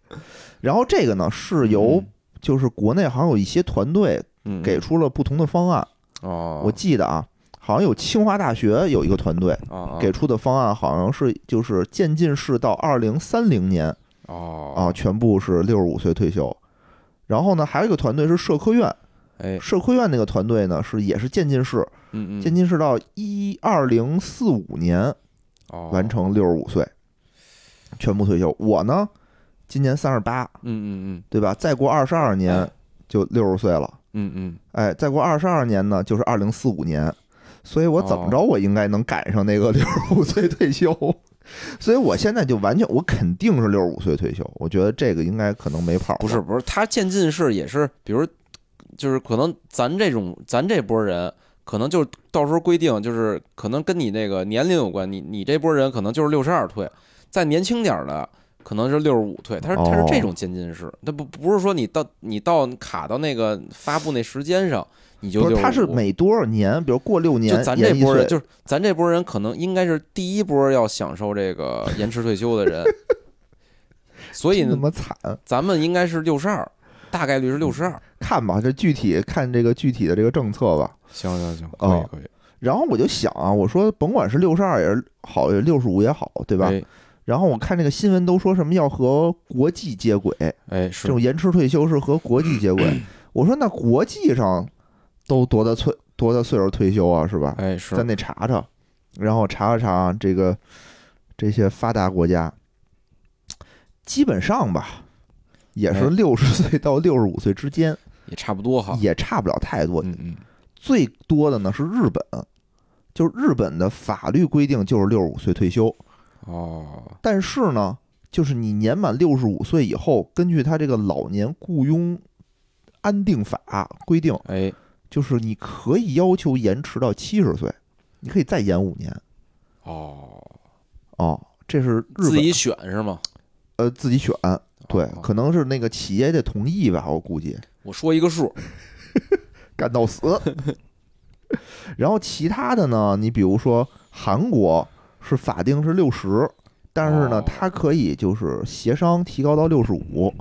然后这个呢是由嗯。就是国内好像有一些团队嗯。给出了不同的方案，哦，我记得啊，好像有清华大学有一个团队给出的方案，好像是就是渐进式到二零三零年哦。啊，全部是六十五岁退休。然后呢，还有一个团队是社科院，哎。社科院那个团队呢是也是渐进式，嗯嗯。渐进式到一二零四五年哦。完成六十五岁，全部退休。我呢，今年三十八，嗯嗯嗯。对吧？再过二十二年就六十岁了，嗯嗯嗯。哎，再过二十二年呢就是二零四五年，所以我怎么着哦我应该能赶上那个六十五岁退休。所以我现在就完全，我肯定是六十五岁退休。我觉得这个应该可能没跑。不是不是，他渐进式也是，比如就是可能咱这种咱这波人，可能就到时候规定就是可能跟你那个年龄有关，你你这波人可能就是六十二退，再年轻点儿的可能是六十五退，他是他是这种渐进式，他不不是说你到你到卡到那个发布那时间上你就不是，他是每多少年，比如过六年就，咱这波人，就是咱这波人，可能应该是第一波要享受这个 延迟退休的人，所以那么惨。咱们应该是六十二，大概率是六十二。看吧，这具体看这个具体的这个政策吧。行行行，可以可以，然后我就想啊，我说甭管是六十二也是好，六十五也好，对吧？哎然后我看这个新闻都说什么要和国际接轨，哎，这种延迟退休是和国际接轨。我说那国际上都多大岁多大岁数退休啊，是吧？哎是咱得查查，然后查查这个这些发达国家，基本上吧，也是哎六十岁到六十五岁之间，也差不多哈。也差不了太多。嗯嗯，最多的呢是日本，就是日本的法律规定就是六十五岁退休，哦，但是呢，就是你年满六十五岁以后，根据他这个老年雇佣安定法规定，哎就是你可以要求延迟到七十岁，你可以再延五年哦，哦。这是日本自己选是吗？呃自己选，对哦，可能是那个企业得同意吧，我估计我说一个数，干到死。然后其他的呢，你比如说韩国是法定是六十，但是呢哦，它可以就是协商提高到六十五。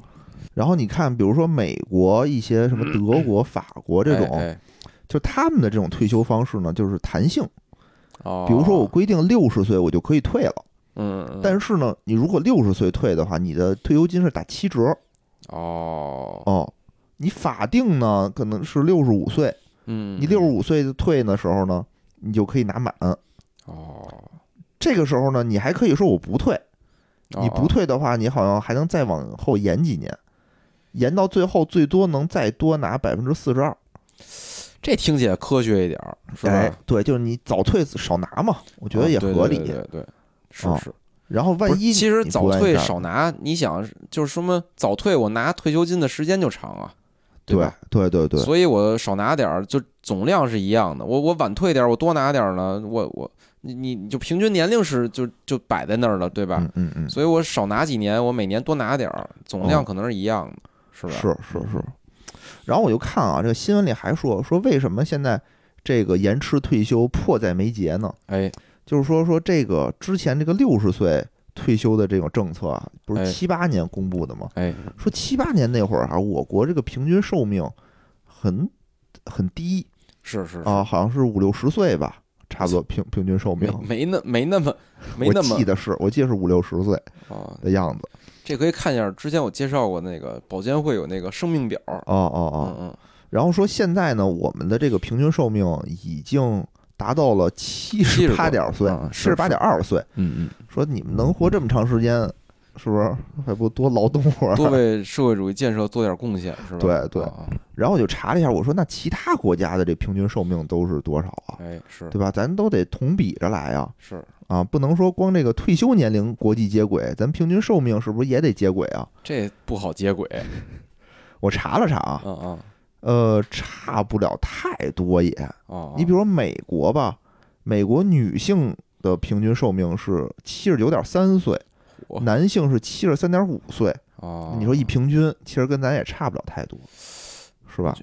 然后你看，比如说美国一些什么德国、法国这种，哎哎就他们的这种退休方式呢，就是弹性。哦，比如说我规定六十岁我就可以退了，嗯，嗯但是呢，你如果六十岁退的话，你的退休金是打七折哦，哦。你法定呢可能是六十五岁，嗯，你六十五岁退的时候呢，你就可以拿满。哦，这个时候呢，你还可以说我不退，你不哦，退的话，你好像还能再往后延几年，延到最后最多能再多拿百分之四十二。这听起来科学一点儿，是吧？，哎对，就是你早退少拿嘛，我觉得也合理。对对对对，是啊是。然后万一其实早退少拿，你想就是什么早退我拿退休金的时间就长啊，对吧？对对对，所以我少拿点儿，就总量是一样的。我我晚退点儿，我多拿点儿呢，我我你你你就平均年龄是就就摆在那儿了，对吧？嗯嗯嗯，所以我少拿几年，我每年多拿点儿，总量可能是一样的，是吧？是是是。然后我就看啊，这个新闻里还说说为什么现在这个延迟退休迫在眉睫呢？哎，就是说说这个之前这个六十岁退休的这种政策啊，不哎是七八年公布的吗？哎，说七八年那会儿啊，我国这个平均寿命很很低是是是啊，好像是五六十岁吧，差不多平平均寿命没。没那没那么没我那么记得是我记得是五六十岁啊，的样子。这可以看一下，之前我介绍过那个保监会有那个生命表，哦哦哦。嗯嗯，然后说现在呢，我们的这个平均寿命已经达到了七十八点岁嗯，七是十八点二岁。嗯嗯，说你们能活这么长时间，是不是还不多劳动会儿？多为社会主义建设做点贡献，是吧？对对啊然后我就查了一下，我说那其他国家的这平均寿命都是多少啊？哎，是对吧？咱都得同比着来啊是，啊，不能说光这个退休年龄国际接轨，咱平均寿命是不是也得接轨啊？这不好接轨，我查了查啊，嗯嗯呃，差不了太多也。哦，你比如说美国吧，美国女性的平均寿命是七十九点三岁，男性是七十三点五岁。哦，你说一平均，其实跟咱也差不了太多，是吧？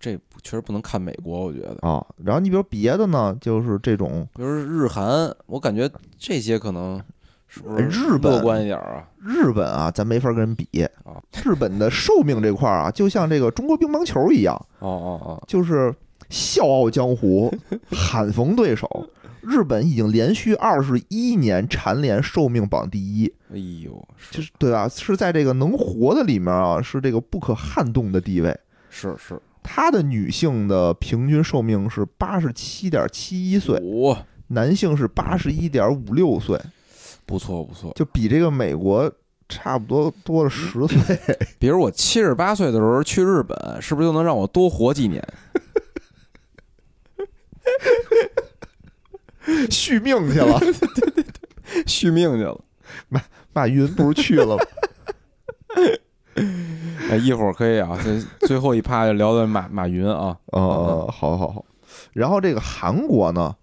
这确实不能看美国，我觉得，啊，然后你比如别的呢，就是这种比如日韩，我感觉这些可能是不是日本乐观一点啊？日本啊，咱没法跟人比啊。日本的寿命这块儿啊，就像这个中国乒乓球一样，哦哦哦，就是笑傲江湖，罕逢对手。日本已经连续二十一年蝉联寿命榜第一，哎呦，就是是对吧？是在这个能活的里面啊，是这个不可撼动的地位。是是，他的女性的平均寿命是八十七点七一岁，哦，男性是八十一点五六岁，不错不错。就比这个美国差不多多了十岁。比如我七十八岁的时候去日本，是不是就能让我多活几年？续命去了，续命去了。马马云不是去了吗？哎，一会儿可以啊，最最后一趴就聊的马马云啊。呃，好好好。然后这个韩国呢，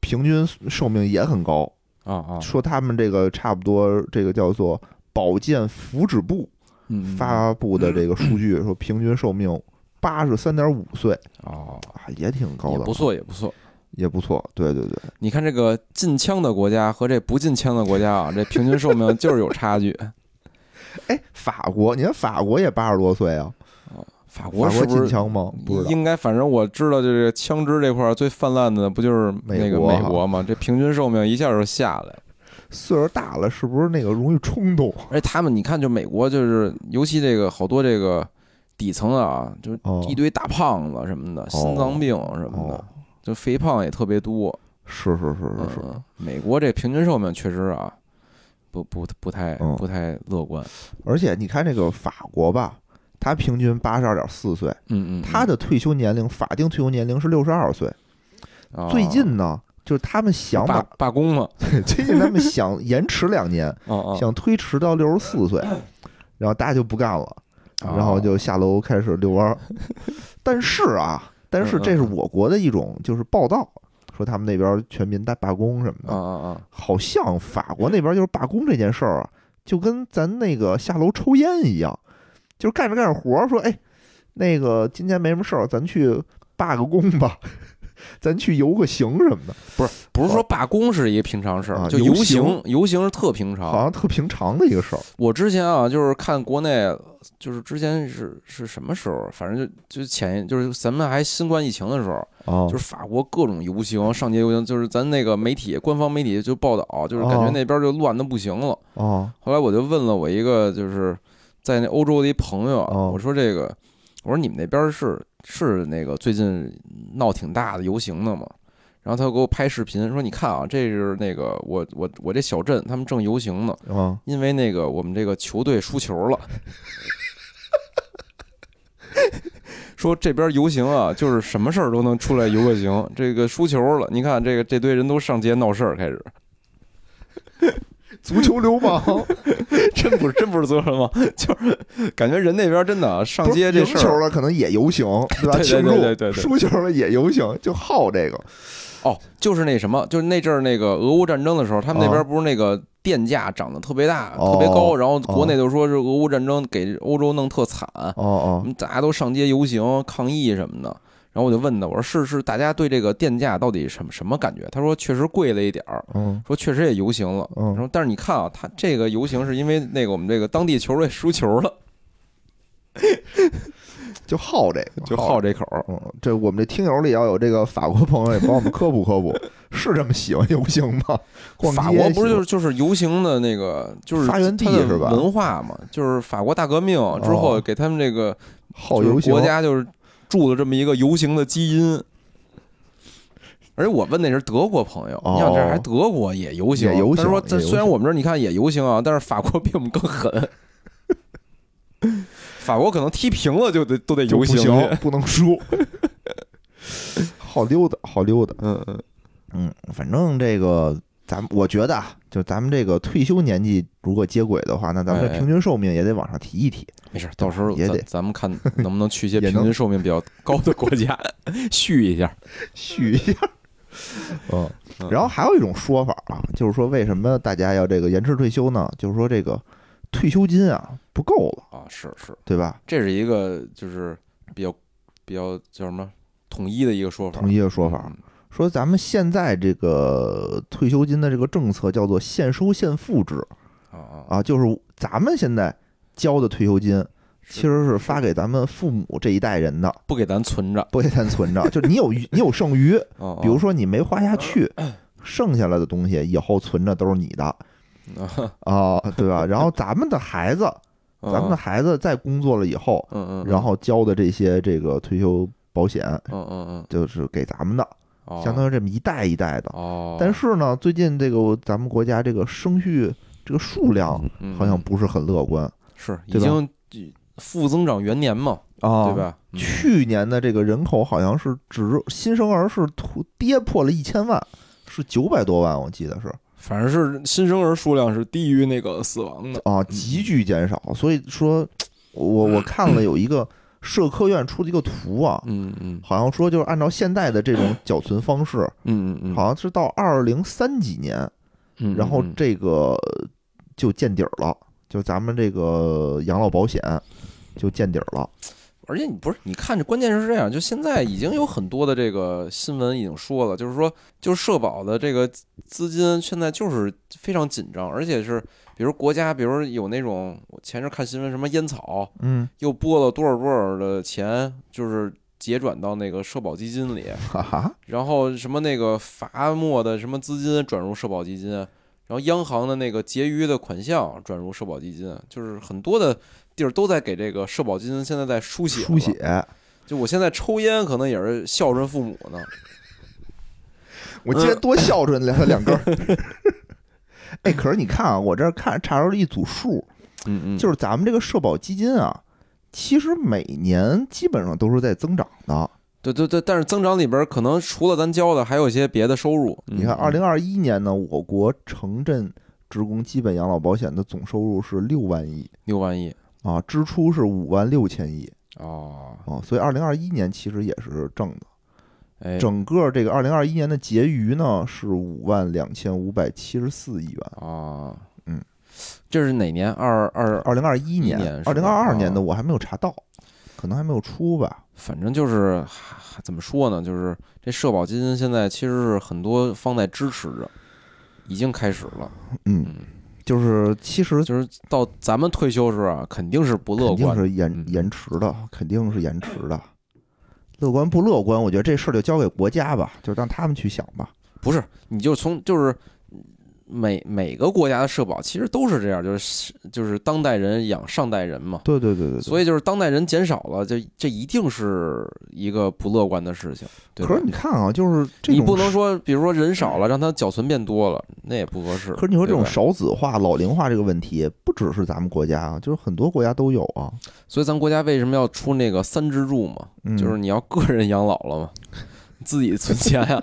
平均寿命也很高，啊啊，说他们这个差不多，这个叫做保健福祉部嗯，发布的这个数据，说平均寿命八十三点五岁哦，啊，也挺高的，不，错，也不错。也不错。对对对，你看这个禁枪的国家和这不禁枪的国家啊，这平均寿命就是有差距。哎，法国，你看法国也八十多岁啊，法法国国是不是禁枪吗？应该，反正我知道，就是枪支这块儿最泛滥的不就是那个美国美国吗？这平均寿命一下就下来了。岁数大了，是不是那个容易冲动？而且他们，你看，就美国，就是尤其这个好多这个底层啊，就哦一堆大胖子什么的，心脏病什么的，哦，就肥胖也特别多。是是是是是，嗯，美国这平均寿命确实啊，不不不太嗯不太乐观。而且你看这个法国吧，他平均八十二点四岁，嗯嗯，它的退休年龄法定退休年龄是六十二岁。啊最近呢，就是他们想罢把罢工嘛，最近他们想延迟两年，想推迟到六十四岁，然后大家就不干了，啊然后就下楼开始遛弯儿。但是啊，但是这是我国的一种就是报道，说他们那边全民大罢工什么的，啊啊啊，好像法国那边就是罢工这件事儿啊，就跟咱那个下楼抽烟一样，就是干着干着活儿说，哎，那个今天没什么事儿，咱去罢个工吧，咱去游个行什么的，不是不是说罢工是一个平常事儿，就游行行，游行是特平常。好像特平常的一个事儿。我之前啊，就是看国内，就是之前是是什么时候，反正就就前就是咱们还新冠疫情的时候，哦就是法国各种游行，上街游行，就是咱那个媒体官方媒体就报道，就是感觉哦那边就乱的不行了。哦后来我就问了我一个就是在那欧洲的一朋友我说这个我说你们那边是是那个最近闹挺大的游行的嘛？然后他给我拍视频说：“你看啊，这是那个我我我这小镇他们正游行呢，啊，因为那个我们这个球队输球了。说这边游行啊，就是什么事儿都能出来游个行。这个输球了，你看这个这堆人都上街闹事儿，开始。”足球流氓，真不是真不是足球流氓，就是感觉人那边真的啊上街这赢事儿球了可能也游行，对吧？输球了也游行，就好这个。哦，就是那什么，就是那阵儿那个俄乌战争的时候，他们那边不是那个电价涨得特别大、哦特别高，然后国内就说是俄乌战争给欧洲弄特惨，大家都上街游行抗议什么的。然后我就问他，我说是是，大家对这个电价到底什么什么感觉？他说确实贵了一点儿，嗯说确实也游行了。嗯然后但是你看啊，他这个游行是因为那个我们这个当地球队输球了，就好这个，就好这口这我们这听友里要有这个法国朋友，也帮我们科普科普，是这么喜欢游行吗？法国不是就是就是游行的那个就是发源地是吧文化嘛，就是法国大革命之后哦给他们这个好游行，国家就是注了这么一个游行的基因。而且我问那是德国朋友，你想这还德国也游行，哦游行他说这虽然我们这儿你看也游行啊，但是法国比我们更狠。法国可能踢平了就得都得游行，不能输。好溜达，好溜达。嗯嗯，嗯，反正这个咱们我觉得啊，就咱们这个退休年纪如果接轨的话，那咱们平均寿命也得往上提一提。没事，到时候也得咱咱们看能不能去一些 平均寿命比较高的国家续一下。续一下。嗯，嗯然后还有一种说法啊，就是说为什么大家要这个延迟退休呢？就是说这个退休金啊不够了，啊，是是，对吧？这是一个就是比较比较叫什么统一的一个说法，统一的说法嗯说咱们现在这个退休金的这个政策叫做现收现付制啊就是咱们现在交的退休金其实是发给咱们父母这一代人的，不给咱存着，不给咱存着，就是你有余你有剩余，哦比如说你没花下去，剩下来的东西以后存着都是你的啊，啊，对吧？然后咱们的孩子，咱们的孩子在工作了以后，然后交的这些这个退休保险，嗯嗯嗯，就是给咱们的，哦相当于这么一代一代的。哦，但是呢，最近这个咱们国家这个生育这个数量嗯好像不是很乐观是已经负增长元年嘛，啊对？吧？嗯去年的这个人口好像是只新生儿是突跌破了一千万，是九百多万，我记得是反正是新生儿数量是低于那个死亡的，啊，急剧减少。所以说，我我看了有一个社科院出的一个图啊，嗯嗯。好像说就是按照现在的这种缴存方式，嗯嗯嗯，好像是到二零三几年，嗯，然后嗯这个就见底儿了，就咱们这个养老保险就见底儿了。而且你不是，你看这关键是这样，就现在已经有很多的这个新闻已经说了，就是说，就是社保的这个资金现在就是非常紧张，而且是比如国家，比如有那种我前阵看新闻，什么烟草嗯，又拨了多少多少的钱，就是结转到那个社保基金里，哈哈，然后什么那个罚没的什么资金转入社保基金，然后央行的那个结余的款项转入社保基金，就是很多的地儿都在给这个社保基金现在在输血，输血。就我现在抽烟，可能也是孝顺父母呢。我今天多孝顺了他两根儿。哎，可是你看啊，我这儿看查出了一组数，嗯嗯就是咱们这个社保基金啊，其实每年基本上都是在增长的。对对对，但是增长里边可能除了咱交的，还有一些别的收入。你看，嗯二零二一年呢，我国城镇职工基本养老保险的总收入是六万亿六万亿啊，支出是五万六千亿哦，啊，所以二零二一年其实也是挣的。哎，整个这个二零二一年的结余呢是五万两千五百七十四亿元。啊，嗯，这是哪年？二二，二零二一年二零二二年的啊我还没有查到，可能还没有出吧。反正就是怎么说呢？就是这社保基金现在其实是很多方在支持着，已经开始了。嗯，嗯，就是其实就是到咱们退休时啊，肯定是不乐肯定观。是延嗯延迟的，肯定是延迟的。乐观不乐观，我觉得这事儿就交给国家吧，就让他们去想吧。不是，你就从就是每每个国家的社保其实都是这样，就是就是当代人养上代人嘛。对对对对对。所以就是当代人减少了，这这一定是一个不乐观的事情。对可是你看啊，就是这你不能说，比如说人少了，让他缴存变多了，那也不合适。可是你说这种少子化、老龄化这个问题，不只是咱们国家啊，就是很多国家都有啊。所以咱国家为什么要出那个三支柱嘛？嗯，就是你要个人养老了嘛，自己存钱呀。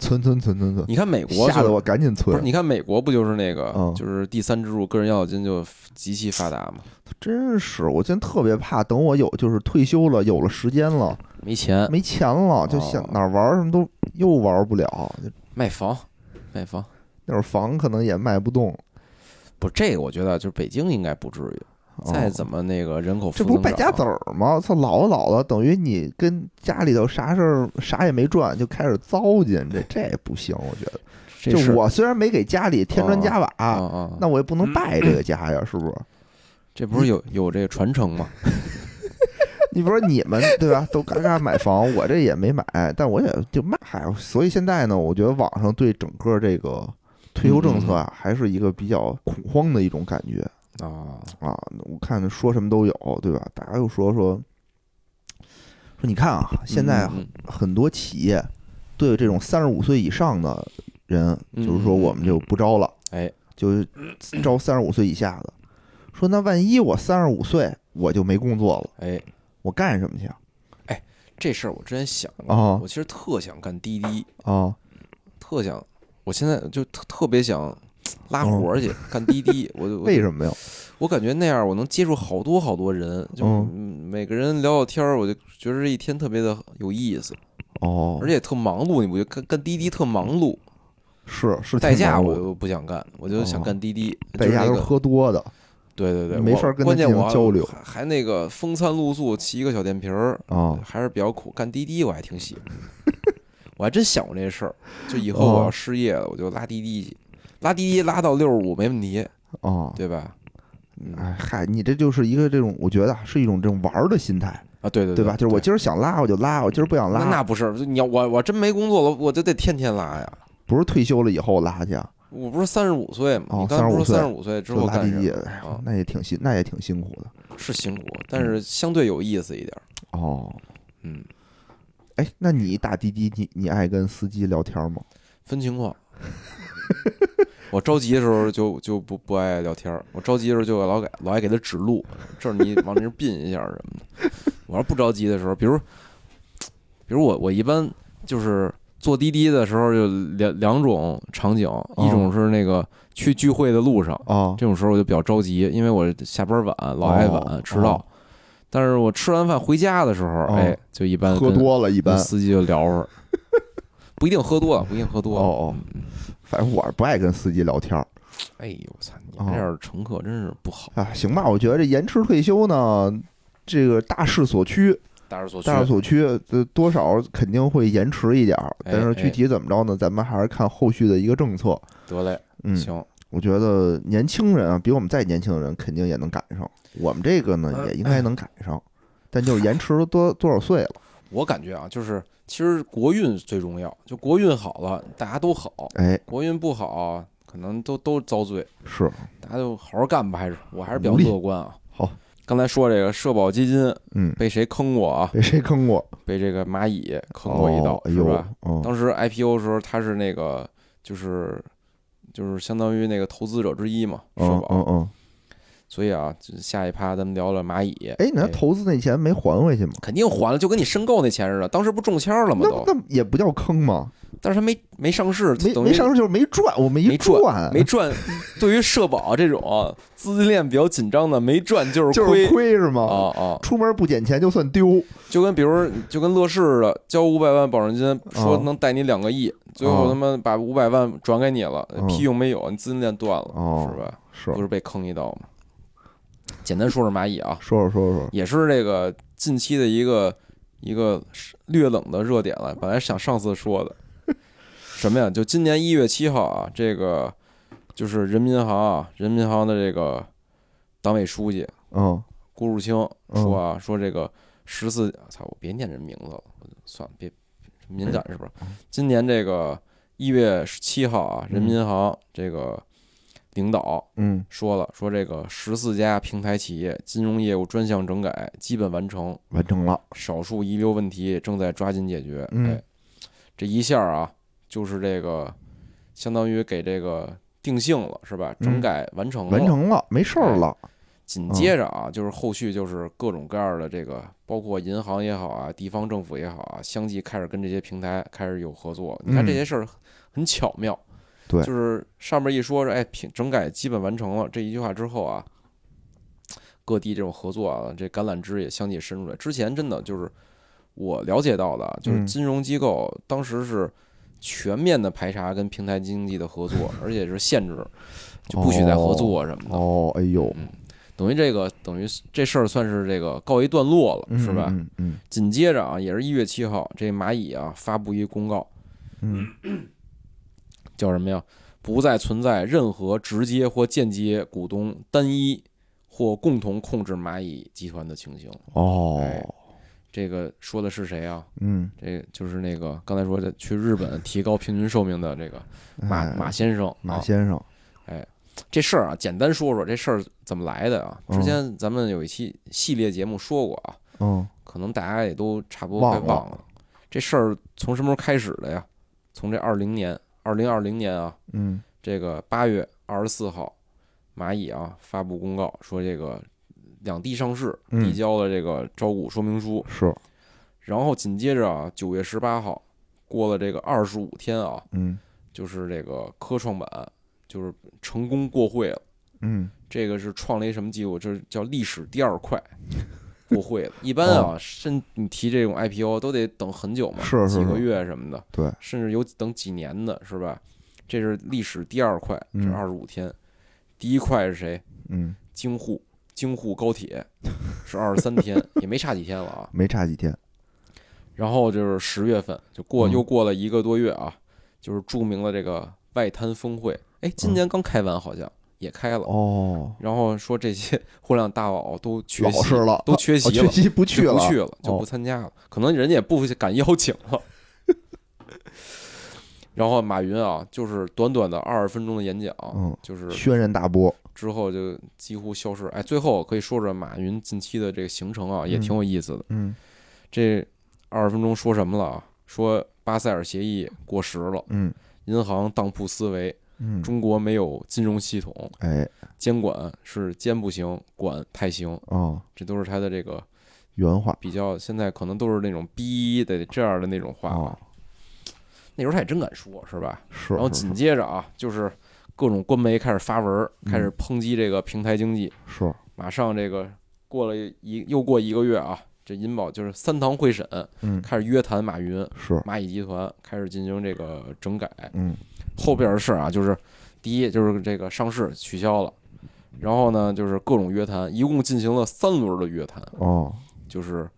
存存存存存，你看美国就吓得我赶紧存不是，。你看美国不就是那个嗯，就是第三支柱个人养老金就极其发达嘛？真是，我现在特别怕，等我有就是退休了，有了时间了，没钱没钱了，就想哦哪儿玩儿什么都又玩不了，就卖房，卖房那会儿房可能也卖不动。不这个，我觉得就是北京应该不至于。再怎么，那个人口负这不是败家子儿吗？操，老了老了，等于你跟家里头啥事儿啥也没赚，就开始糟践，这 这不行，我觉得。就我虽然没给家里添砖加瓦，啊啊，那我也不能败这个家呀，是不是？这不是有有这个传承吗？你比如说你们对吧，都嘎嘎买房，我这也没买，但我也就卖。嗨，所以现在呢，我觉得网上对整个这个退休政策啊，还是一个比较恐慌的一种感觉啊，啊。我看说什么都有，对吧？大家又说说说，你看啊，现在嗯很多企业对这种三十五岁以上的人，嗯就是说我们就不招了，哎，就是招三十五岁以下的。说那万一我三十五岁我就没工作了，哎，我干什么去哎？这事儿我之前想过，啊我其实特想干滴滴，啊特想，我现在就特特别想拉活儿去干滴滴，我就为什么呀？我感觉那样我能接触好多好多人，就每个人聊聊天儿，我就觉得这一天特别的有意思，哦，而且特忙碌。你不觉得干干滴滴特忙碌？是是代驾我又不想干，我就想哦干滴滴。代驾都喝多的对对对，没我关键法跟他进行我还交流还还那个风餐露宿，骑一个小电瓶儿，啊还是比较苦。干滴滴我还挺喜欢，我还真想过这事儿，就以后我要哦失业了，我就拉滴滴去，拉滴滴拉到六十五没问题，哦！对吧？哎嗨，你这就是一个这种，我觉得啊是一种这种玩儿的心态，啊，对对对吧？就是我今儿想拉我就拉，我今儿不想拉，那不是，你要我我真没工作了，我就得天天拉呀。不是退休了以后拉去啊，我不是三十五岁吗？哦你刚才不是35岁三十五岁之后拉滴滴？哎啊那也挺辛，那也挺辛苦的是辛苦，但是相对有意思一点儿。哦。嗯，哎，那你打滴滴，你你爱跟司机聊天吗？分情况。我着急的时候就就不不爱聊天儿，我着急的时候就老给老爱给他指路，这儿你往那儿并一下什么的。我要不着急的时候，比如比如我我一般就是坐滴滴的时候就两两种场景，一种是那个去聚会的路上，啊这种时候我就比较着急，因为我下班晚，老爱晚哦迟到。哦但是我吃完饭回家的时候，哦哎，就一般喝跟多了一般司机就聊会儿，不一定喝多了，不一定喝多了。哦哦嗯反正我是不爱跟司机聊天儿哎呦我操，你这样乘客真是不好，啊。行吧，我觉得这延迟退休呢，这个大势所趋，大势所趋。大势所趋，呃，多少肯定会延迟一点儿，哎但是具体怎么着呢？咱们还是看后续的一个政策。得嘞，嗯，行，我觉得年轻人啊，比我们再年轻的人肯定也能赶上，我们这个呢嗯也应该能赶上，但就是延迟多多少岁了？我感觉啊，就是其实国运最重要，就国运好了，大家都好；哎，国运不好，可能都都遭罪。是大家就好好干吧，还是我还是比较乐观啊。好，刚才说这个社保基金嗯，被谁坑过啊？被谁坑过？被这个蚂蚁坑过一刀，是吧？，嗯，当时 IPO 的时候，他是那个就是就是相当于那个投资者之一嘛，社嗯保。嗯嗯，所以啊，这下一趴咱们聊聊蚂蚁。哎，那投资那钱没还回去吗？肯定还了，就跟你申购那钱似的，当时不中签了吗？那都，那也不叫坑吗？但是他没没上市，没没上市就是没赚，我没没赚赚，没赚。对于社保这种啊资金链比较紧张的，没赚就是就亏是亏是啊吗？啊！出门不捡钱就算丢，就跟比如就跟乐视似的，交五百万保证金，说哦能贷你两个亿，最后他妈把五百万转给你了，嗯屁用没有，你资金链断了，哦是吧？是不是被坑一刀吗？简单说说蚂蚁啊，说说说说，也是这个近期的一个一个略冷的热点了。本来想上次说的，什么呀？就今年一月七号啊，这个就是人民银行啊，人民银行的这个党委书记嗯郭树清说啊，说这个十四，操，我别念这名字了，算了，别敏感是不是？今年这个一月十七号啊，人民银行这个领导嗯说了，说这个十四家平台企业金融业务专项整改基本完成，完成了，少数遗留问题正在抓紧解决。嗯哎，这一下啊，就是这个相当于给这个定性了，是吧？整嗯改完成了，完成了，没事儿了，紧接着啊，就是后续就是各种各样的这个，包括银行也好啊，地方政府也好啊，相继开始跟这些平台开始有合作。你看嗯这些事儿很巧妙，对。就是上面一说是哎，平整改基本完成了这一句话之后啊，各地这种合作啊，这橄榄枝也相继伸出来。之前真的就是我了解到的啊，就是嗯金融机构当时是全面的排查跟平台经济的合作，而且是限制，就不许再合作什么的。哦，哎呦，等于这个等于这事儿算是这个告一段落了，嗯是吧？嗯嗯。紧接着啊，也是一月七号，这蚂蚁啊发布一公告，嗯 叫什么呀？不再存在任何直接或间接股东单一或共同控制蚂蚁集团的情形。哦哎，这个说的是谁啊？嗯，这就是那个刚才说的去日本提高平均寿命的这个马哎马先生啊。马先生，哎这事儿啊，简单说说这事儿怎么来的啊？嗯之前咱们有一期系列节目说过啊，嗯可能大家也都差不多快忘了忘了。这事儿从什么时候开始的呀？从这二零年，二零二零年啊，嗯。这个八月二十四号，蚂蚁啊发布公告说，这个两地上市嗯。递交了这个招股说明书，是，然后紧接着啊，九月十八号过了这个二十五天啊，嗯。就是这个科创板就是成功过会了。嗯。这个是创了一什么记录？这是叫历史第二快过会了。一般啊，甚你提这种 IPO 都得等很久嘛，哦是是几个月什么的，对，甚至有等几年的，是吧？这是历史第二快，这嗯二十五天。第一快是谁？嗯，京沪京沪高铁是二十三天，也没差几天了啊。没差几天，然后就是十月份，就过嗯又过了一个多月啊，就是著名的这个外滩峰会。哎，今年刚开完，好像也开了。嗯哦，然后说这些 互联网大佬都缺席，了，都缺席了哦缺席不去了，不去了，就哦不参加了。可能人家也不敢邀请了。然后马云啊，就是短短的二十分钟的演讲，嗯就是轩然大波，之后就几乎消失。哎，最后可以说说马云近期的这个行程啊，也挺有意思的。嗯这二十分钟说什么了啊？说巴塞尔协议过时了，嗯银行当铺思维，嗯，中国没有金融系统，哎。监管是监不行，管太行，哦，这都是他的这个原话。比较，现在可能都是那种逼的这样的那种话那时候他也真敢说，是吧？是，然后紧接着啊，就是各种官媒开始发文，嗯。开始抨击这个平台经济。是，马上这个过了一又过一个月啊，这银保就是三堂会审，嗯。开始约谈马云，是，蚂蚁集团开始进行这个整改。嗯后边的事儿啊，就是第一就是这个上市取消了，然后呢就是各种约谈，一共进行了三轮的约谈，哦，就是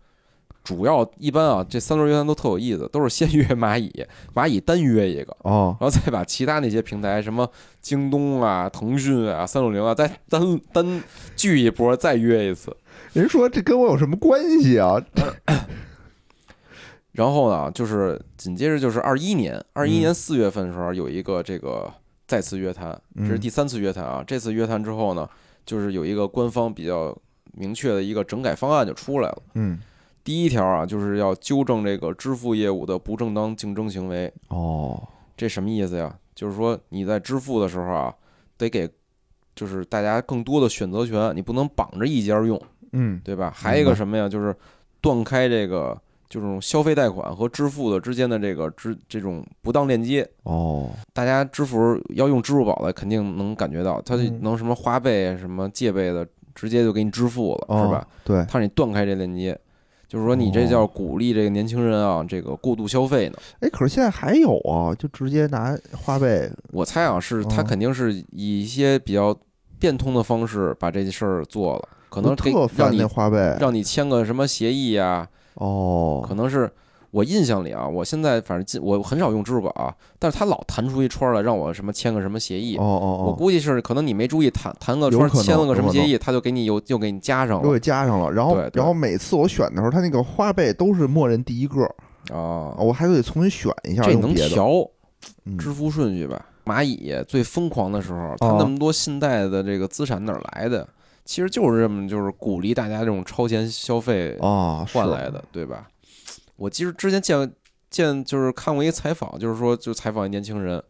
主要一般啊这三轮约谈都特有意思，都是先约蚂蚁，蚂蚁单约一个。哦，然后再把其他那些平台，什么京东啊、腾讯啊、三六零啊，再单单聚一波，再约一次。您说这跟我有什么关系啊？然后呢，就是紧接着就是二一年，二一嗯年四月份的时候有一个这个再次约谈，这是嗯第三次约谈啊。这次约谈之后呢，就是有一个官方比较明确的一个整改方案就出来了。嗯，第一条啊，就是要纠正这个支付业务的不正当竞争行为。哦，这什么意思呀？就是说你在支付的时候啊，得给就是大家更多的选择权，你不能绑着一家用，嗯对吧？还有一个什么呀？就是断开这个就这种消费贷款和支付的之间的这个支这种不当链接。哦，大家支付要用支付宝的，肯定能感觉到，它就嗯能什么花呗、什么借呗的，直接就给你支付了，哦是吧？？对，它让你断开这链接，就是说你这叫鼓励这个年轻人啊，这个过度消费呢。哎，可是现在还有啊，就直接拿花呗，我猜啊，是他哦肯定是以一些比较变通的方式把这事儿做了，可能特烦你那花呗。让你签个什么协议呀、哦，可能是我印象里啊，我现在反正进我很少用支付宝啊，但是他老弹出一串来让我什么签个什么协议。哦哦哦，我估计是可能你没注意弹弹个串签了个什么协议，他就给你又又给你加上了又给加上了。然后对，对然后每次我选的时候，他那个花呗都是默认第一个，啊。我还得重新选一下这能。调，嗯支付顺序吧。蚂蚁最疯狂的时候，它哦那么多信贷的这个资产哪儿来的？其实就是这么就是鼓励大家这种超前消费啊，换来的，对吧？我其实之前见见就是看过一个采访，就是说就采访一年轻人，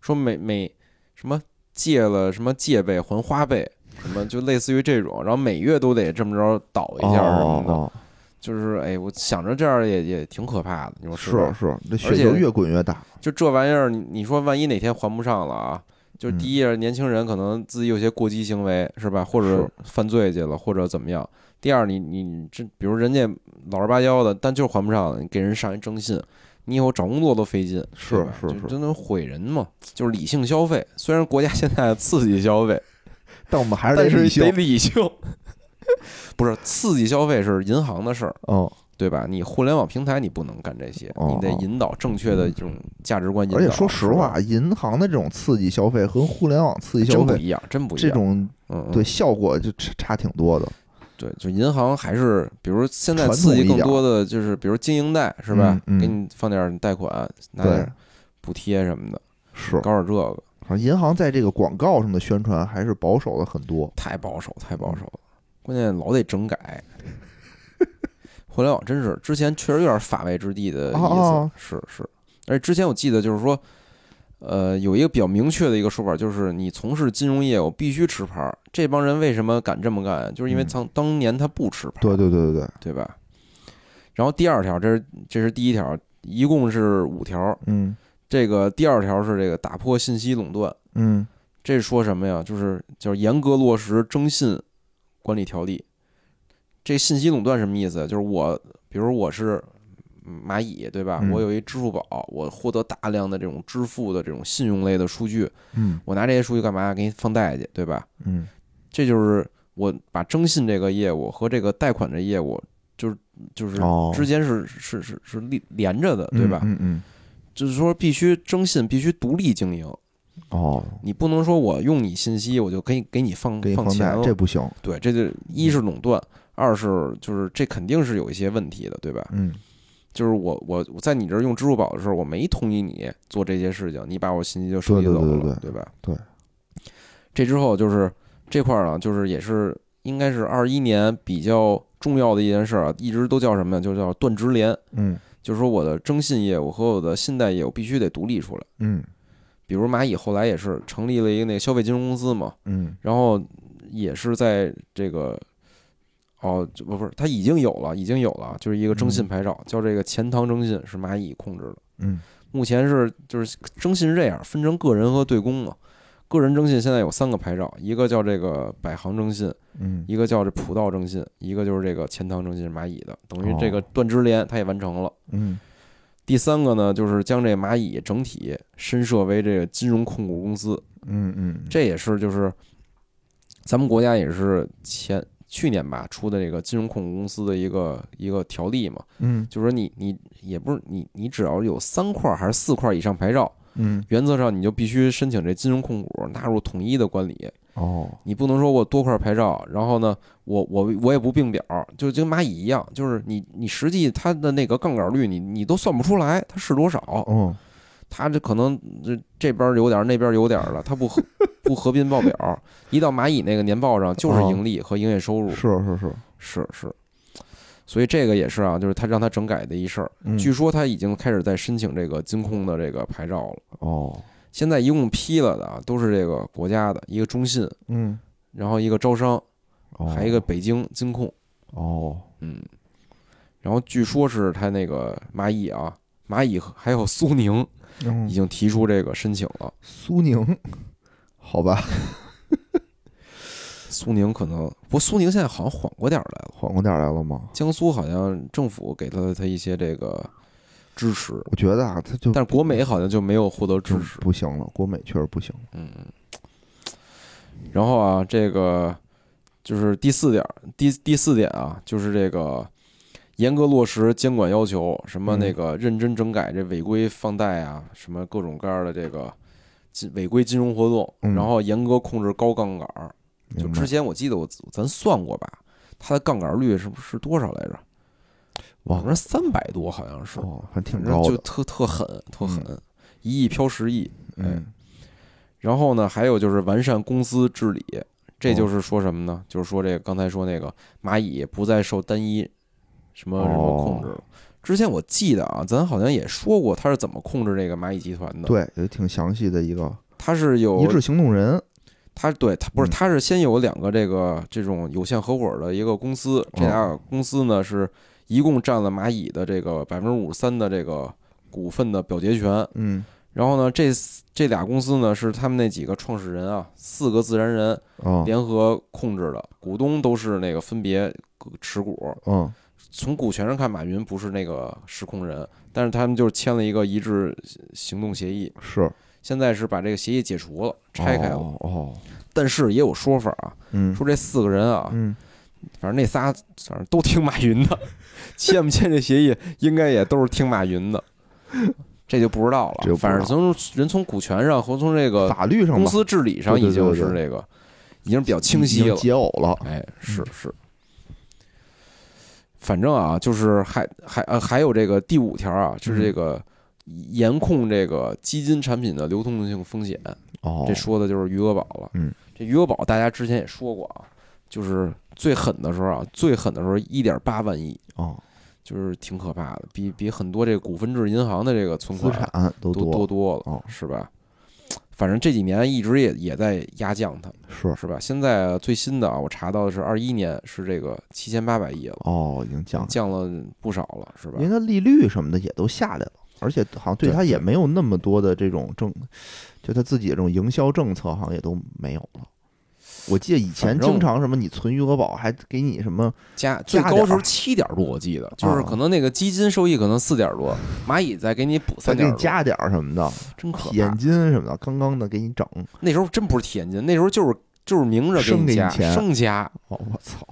说每每什么借了什么借呗还花呗，什么就类似于这种，然后每月都得这么着倒一下什么的，就是哎，我想着这样也也挺可怕的，你说是吧？是，这而且雪球越滚越大。就这玩意儿，你你说万一哪天还不上了啊？就是嗯第一，年轻人可能自己有些过激行为，是吧？或者犯罪去了，或者怎么样。第二，你你这比如人家老实巴交的，但就是还不上，你给人上一征信，你以后找工作都费劲，是是就是真能毁人嘛。就是理性消费，虽然国家现在刺激消费，但我们还是得理性得。理性。不是刺激消费是银行的事儿，嗯，对吧？你互联网平台你不能干这些，哦你得引导正确的这种价值观引导。而且说实话，银行的这种刺激消费和互联网刺激消费真不一样，真不一样。这种对效果就差差挺多的。对，就银行还是，比如现在刺激更多的就是，比如经营贷是吧？嗯嗯给你放点贷款，拿对点补贴什么的，是，搞点这个，反正银行在这个广告上的宣传还是保守了很多。太保守，太保守嗯了。关键老得整改。互联网真是之前确实有点法外之地的意思，哦是是。而且之前我记得就是说，呃，有一个比较明确的一个说法，就是你从事金融业务必须持牌儿。这帮人为什么敢这么干？就是因为嗯当当年他不持牌儿，对对对对对，对吧？然后第二条，这是这是第一条，一共是五条。嗯这个第二条是这个打破信息垄断，嗯这是说什么呀？就是叫严格落实征信管理条例。这信息垄断什么意思？就是我，比如我是嗯蚂蚁，对吧？嗯我有一支付宝，我获得大量的这种支付的这种信用类的数据，嗯我拿这些数据干嘛？给你放贷去，对吧？嗯这就是我把征信这个业务和这个贷款这业务，就是就是哦之间是是是是连连着的，对吧？嗯嗯就是说必须征信必须独立经营，哦，你不能说我用你信息我就可以给你放给你放钱了，这不行。对，这就一是垄断，二是就是这肯定是有一些问题的，对吧？嗯就是我我我在你这儿用支付宝的时候，我没同意你做这些事情，你把我信息就收集对对走了，对对吧？对。这之后就是这块儿呢，就是也是应该是二一年比较重要的一件事儿啊，一直都叫什么呀？就叫断直连，嗯就是说我的征信业务和我的信贷业务必须得独立出来。嗯比如蚂蚁后来也是成立了一个那个消费金融公司嘛，嗯然后也是在这个。哦，这不不是，它已经有了，已经有了，就是一个征信牌照，叫这个钱塘征信，是蚂蚁控制的。嗯目前是就是征信是这样，分成个人和对公嘛。个人征信现在有三个牌照，一个叫这个百行征信，嗯一个叫这普道征信，一个就是这个钱塘征信是蚂蚁的，等于这个哦断直连它也完成了。嗯第三个呢，就是将这蚂蚁整体深设为这个金融控股公司，嗯嗯，这也是就是咱们国家也是前去年吧出的这个金融控股公司的一个一个条例嘛，嗯。就是说你你也不是你你只要有三块还是四块以上牌照，嗯。原则上你就必须申请这金融控股纳入统一的管理，哦。你不能说我多块牌照，然后呢，我我我也不并表，就就跟蚂蚁一样，就是你你实际它的那个杠杆率你你都算不出来它是多少，哦它这可能这这边有点儿那边有点儿了，他不合不合并报表，一到蚂蚁那个年报上就是盈利和营业收入，是是是，是是，所以这个也是啊，就是他让他整改的一事儿。嗯。据说他已经开始在申请这个金控的这个牌照了。哦。现在一共批了的啊，都是这个国家的，一个中信，嗯。然后一个招商，哦还一个北京金控，哦。嗯，然后据说是他那个蚂蚁啊，蚂蚁还有苏宁嗯已经提出这个申请了。苏宁，好吧，苏宁可能，不过苏宁现在好像缓过点儿来了，缓过点儿来了吗？江苏好像政府给了他一些这个支持，我觉得啊，他就但是国美好像就没有获得支不持。不行了，国美确实不行。嗯，然后啊，这个就是第四点儿，第第四点啊，就是这个严格落实监管要求，什么嗯那个认真整改这违规放贷啊，什么各种各样的这个金违规金融活动，嗯然后严格控制高杠杆儿。就之前我记得我咱算过吧，它的杠杆率是不是多少来着？哇我说三百多好像是，哦，还挺高的。特特狠，特狠。嗯一亿飘十亿。嗯然后呢，还有就是完善公司治理，这哦就是说什么呢？就是说这个刚才说那个蚂蚁不再受单一什么什么控制了。之前我记得啊，咱好像也说过他是怎么控制这个蚂蚁集团的。，对，也挺详细的一个他是有一致行动人，他对他不是，嗯他是先有两个这个这种有限合伙的一个公司，这俩哦公司呢是一共占了蚂蚁的这个百分之五十三的这个股份的表决权。嗯然后呢，这这俩公司呢是他们那几个创始人啊，四个自然人哦联合控制的，股东都是那个分别持股。嗯从股权上看，马云不是那个实控人，但是他们就是签了一个一致行动协议。是现在是把这个协议解除了，拆开了。哦哦但是也有说法啊，嗯说这四个人啊，嗯反正那仨反正都听马云的，签不签这协议应该也都是听马云的，这就不知道了。反正从人从股权上和从这个法律上公司治理上已经是这个已经比较清晰了。解耦了，哎，是是。反正啊，就是还还呃还有这个第五条啊，就是这个严控这个基金产品的流通性风险。哦，这说的就是余额宝了。嗯，这余额宝大家之前也说过啊，就是最狠的时候啊，最狠的时候一点八万亿，哦，就是挺可怕的，比比很多这个股份制银行的这个存资款产都都多多了，哦。是吧？反正这几年一直也也在压降它，是是吧？现在最新的啊，我查到的是二一年是这个七千八百亿了，哦，已经降了，降了不少了，是吧因为？它利率什么的也都下来了，而且好像对对它也没有那么多的这种政，就它自己的这种营销政策好像也都没有了。我记得以前经常什么你存余额宝还给你什么加最高时候七点多，我记得就是啊可能那个基金收益可能四点多，蚂蚁再给你补再给你三点，加点什么的真可体验。金什么的，刚刚的给你整。那时候真不是体验金，那时候就是就是明着给你加钱生加，哦，我操！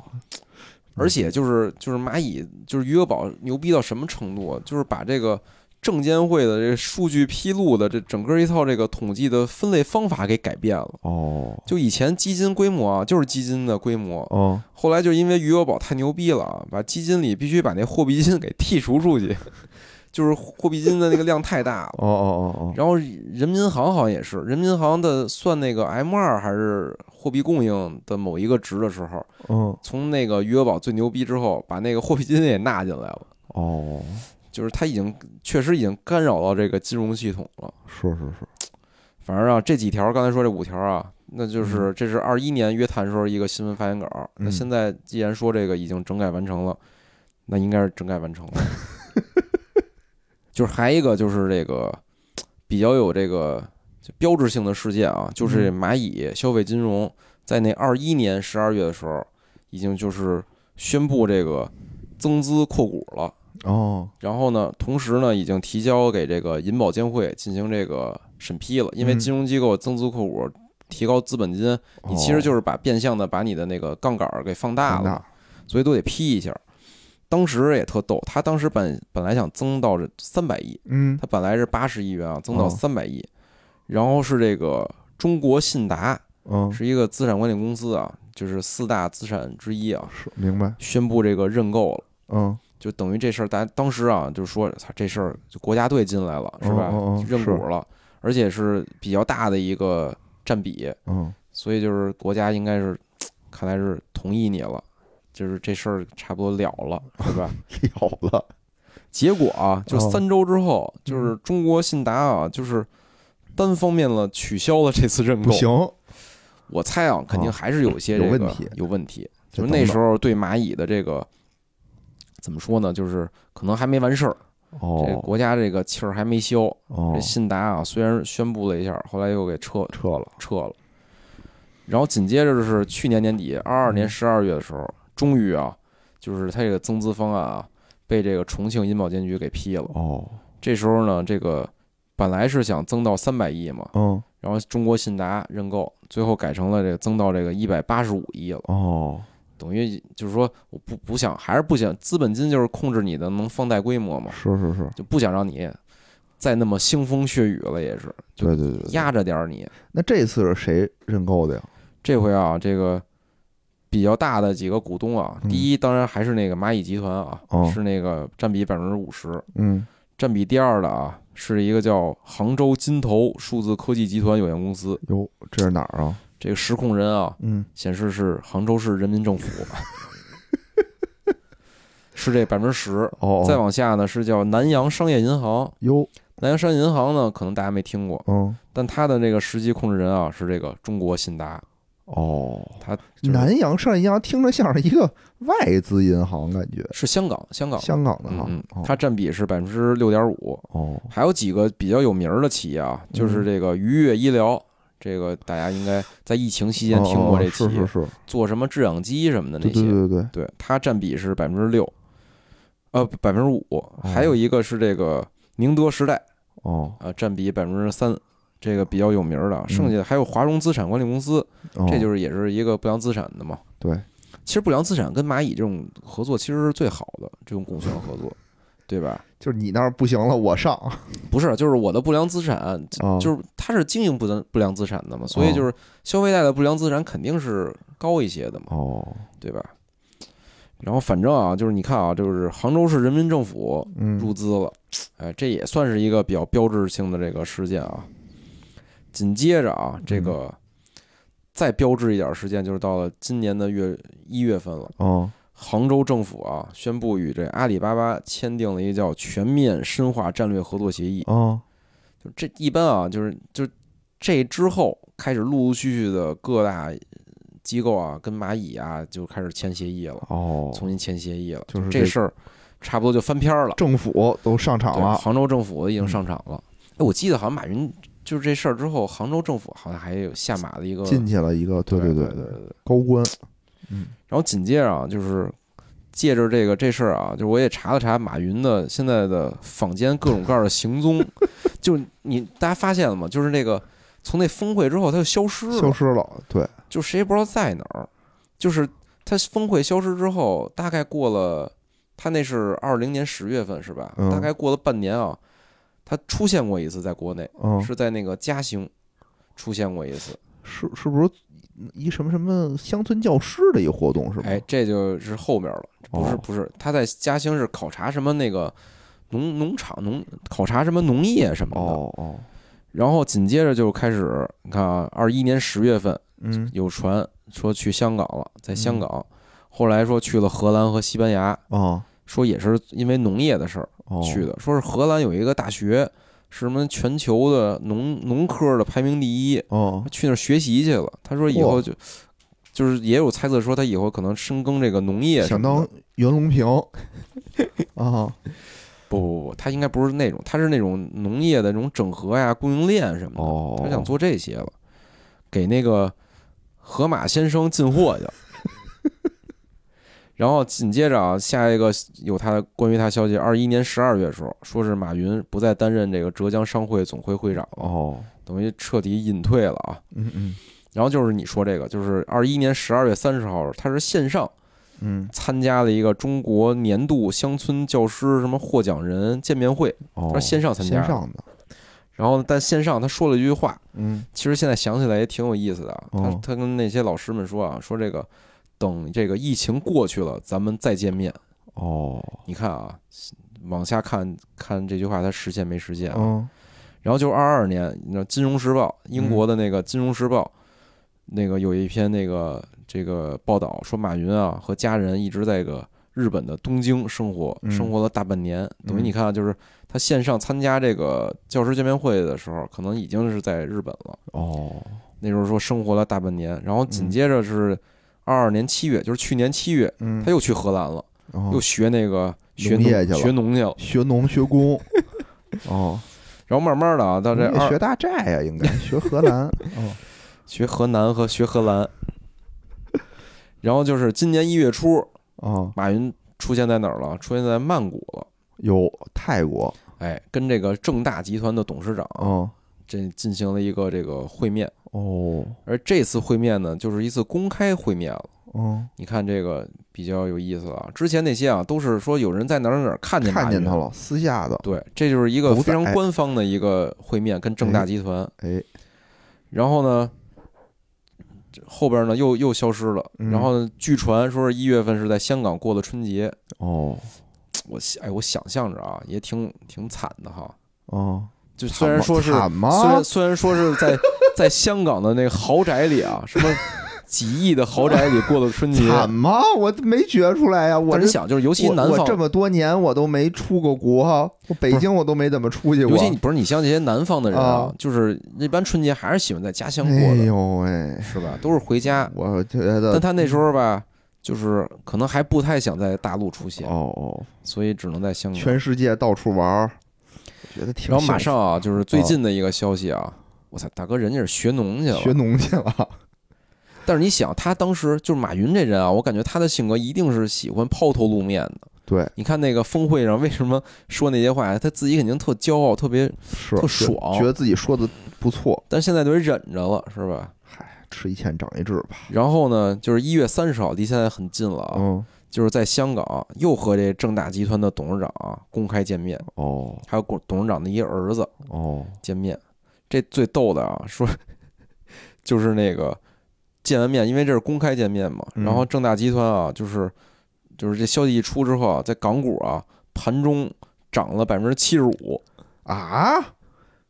而且就是就是蚂蚁就是余额宝牛逼到什么程度啊？就是把这个证监会的这数据披露的这整个一套这个统计的分类方法给改变了。哦。就以前基金规模啊，就是基金的规模，哦。后来就因为余额宝太牛逼了啊，把基金里必须把那货币金给剔除出去，就是货币金的那个量太大了。哦哦哦然后人民银行好像也是，人民银行的算那个 M 二还是货币供应的某一个值的时候，哦从那个余额宝最牛逼之后，把那个货币金也纳进来了，哦，就是它已经确实已经干扰到这个金融系统了。是是是，反正啊，这几条刚才说这五条啊，那就是嗯这是二一年约谈时候一个新闻发言稿。那嗯现在既然说这个已经整改完成了，那应该是整改完成了。就是还一个就是这个比较有这个标志性的事件啊，就是嗯蚂蚁消费金融在那二一年十二月的时候，已经就是宣布这个增资扩股了。哦。然后呢，同时呢，已经提交给这个银保监会进行这个审批了。因为嗯。金融机构增资扩股，提高资本金，你其实就是把变相的把你的那个杠杆儿给放大了，所以都得批一下。当时也特逗，他当时本本来想增到这三百亿，嗯。他本来是八十亿元啊，增到哦。三百亿，然后是这个中国信达嗯是一个资产管理公司啊，就是四大资产之一啊，是明白。宣布这个认购了。嗯就等于这事儿，大家当时啊，就是说，操，这事儿就国家队进来了，是吧？认股了，而且是比较大的一个占比，嗯所以就是国家应该是，看来是同意你了，就是这事儿差不多了了，是吧？了了结果啊，就哦三周之后，就是中国信达啊，就是单方面了取消了这次认购。不行，我猜啊，肯定哦还是有一些这个有问题有问题。就是那时候对蚂蚁的这个怎么说呢？就是可能还没完事儿，这个哦国家这个气儿还没消。哦这信达啊，虽然宣布了一下，后来又给撤撤了撤了。然后紧接着就是去年年底，二二年嗯十二月的时候，终于啊，就是他这个增资方案啊，被这个重庆银保监局给批了。哦这时候呢，这个本来是想增到三百亿嘛，嗯然后中国信达认购，最后改成了这个增到这个一百八十五亿了。哦等于就是说，我不不想，还是不想，资本金就是控制你的能放贷规模嘛，是是是，就不想让你再那么腥风血雨了，也是对对对对。压着点儿你。那这次是谁认购的呀？这回啊，这个比较大的几个股东啊，嗯第一当然还是那个蚂蚁集团啊，哦是那个占比百分之五十。嗯占比第二的啊，是一个叫杭州金投数字科技集团有限公司。哟，这是哪儿啊？这个实控人啊，嗯，显示是杭州市人民政府，是这百分之十。哦，再往下呢是叫南洋商业银行。哟，南洋商业银行呢，可能大家没听过，嗯，但它的这个实际控制人啊是这个中国信达。哦，它就是南洋商业银行听着像是一个外资银行，感觉是香港，香港，香港的哈嗯嗯，哦，它占比是百分之六点五。哦，还有几个比较有名儿的企业啊，就是这个愉悦医疗，这个大家应该在疫情期间听过这企业，哦是是是，做什么制氧机什么的那对对些，对对，对它占比是百分之六，呃，百分之五。还有一个是这个宁德时代哦，啊，占比百分之三，这个比较有名儿的。嗯剩下的还有华融资产管理公司，这就是是也是一个不良资产的嘛。对，其实不良资产跟蚂蚁这种合作其实是最好的这种股权合作，对吧？就是你那儿不行了，我上，不是，就是我的不良资产，哦。就是它是经营不良不良资产的嘛，所以就是消费贷的不良资产肯定是高一些的嘛，哦，对吧？然后反正啊，就是你看啊，就是杭州市人民政府嗯，入资了，哎，这也算是一个比较标志性的这个事件啊。紧接着啊，这个再标志一点事件就是到了今年的月一月份了，哦，杭州政府啊宣布与这阿里巴巴签订了一个叫全面深化战略合作协议。哦，就这一般啊，就是就这之后开始陆陆续续的各大机构啊跟蚂蚁啊就开始签协议了，哦，重新签协议了，就是这这事儿差不多就翻篇儿了。政府都上场，了，杭州政府已经上场了。哎，我记得好像马云就是这事儿之后，杭州政府好像还有下马的一个进去了一个，对对对对对。高官，嗯，然后紧接着啊，就是借着这个这事儿啊，就我也查了查马云的现在的坊间各种各样的行踪，就你大家发现了吗？就是那个从那峰会之后他就消失了，消失了，对，就谁也不知道在哪儿。就是他峰会消失之后，大概过了，他那是二零年十月份是吧？嗯大概过了半年啊，他出现过一次在国内，嗯，是在那个嘉兴出现过一次。是是不是一什么什么乡村教师的一个活动是吗？哎，这就是后边了，不是哦不是，他在嘉兴是考察什么那个农农场农考察什么农业什么的，哦。哦，然后紧接着就开始，你看啊，二一年十月份嗯，有传说去香港了，在香港，后来说去了荷兰和西班牙，哦。说也是因为农业的事儿哦，去的，说是荷兰有一个大学是什么全球的农农科的排名第一，哦。去那儿学习去了。他说以后就就是也有猜测说他以后可能深耕这个农业想。当袁隆平。啊，不不不，他应该不是那种，他是那种农业的那种整合呀、供应链什么的，哦，他想做这些了，给那个河马先生进货去了。然后紧接着啊，下一个有他关于他消息，二一年十二月的时候，说是马云不再担任这个浙江商会总会会长了，哦，等于彻底隐退了啊。嗯嗯。然后就是你说这个，就是二一年十二月三十号，他是线上嗯，参加了一个中国年度乡村教师什么获奖人见面会，哦，他是线上参加的。线上的，然后但线上他说了一句话，嗯。其实现在想起来也挺有意思的啊。他哦。他跟那些老师们说啊，说这个等这个疫情过去了，咱们再见面。哦，你看啊，往下看看这句话，它实现没实现啊？嗯然后就是二二年，你知道《金融时报》英国的那个《金融时报》那个有一篇那个这个报道说，马云啊和家人一直在个日本的东京生活，嗯生活了大半年。等于嗯你看啊，就是他线上参加这个教师见面会的时候，可能已经是在日本了。哦，那时候说生活了大半年，然后紧接着是二二年七月，就是去年七月，嗯，他又去荷兰了，哦。又学那个学农农业去了。学农去了。学农学工，哦，然后慢慢的啊，到这二农业学大寨呀，应该学荷兰，哦，学河南和学荷兰，然后就是今年一月初，哦，马云出现在哪儿了？出现在曼谷了。有泰国，哎，跟这个正大集团的董事长哦。这进行了一个这个会面，哦而这次会面呢，就是一次公开会面了。哦，你看这个比较有意思啊，之前那些啊都是说有人在哪儿哪儿看见看见他了，私下的，对，这就是一个非常官方的一个会面，跟正大集团。哎，然后呢，后边呢又又消失了。嗯然后呢，据传说是一月份是在香港过的春节。哦，我哎，我想象着啊，也挺挺惨的哈。哦，就虽然说是？虽然虽然说是在 在香港的那个豪宅里啊，什么几亿的豪宅里过的春节，惨吗？我没觉出来呀。我但是你想，就是尤其南方，我这么多年我都没出过国，我北京我都没怎么出去过。尤其你不是你像这些南方的人啊啊，就是一般春节还是喜欢在家乡过的，哎呦喂，是吧？都是回家。我觉得但他那时候吧，就是可能还不太想在大陆出现，哦哦，所以只能在香港。全世界到处玩觉得挺然后马上啊，就是最近的一个消息啊，我操，大哥，人家是学农去了学。农去了。但是你想，他当时就是马云这人啊，我感觉他的性格一定是喜欢抛头露面的。对，你看那个峰会上为什么说那些话，他自己肯定特骄傲，特别，特爽觉得自己说的不错。但现在得忍着了，是吧？嗨，吃一堑长一智吧。然后呢，就是一月三十号，离现在很近了啊，嗯，就是在香港又和这正大集团的董事长啊公开见面，哦还有董董事长的一个儿子哦，见面。这最逗的啊，说就是那个见完面，因为这是公开见面嘛，嗯然后正大集团啊，就是就是这消息一出之后啊，在港股啊盘中涨了百分之七十五，啊，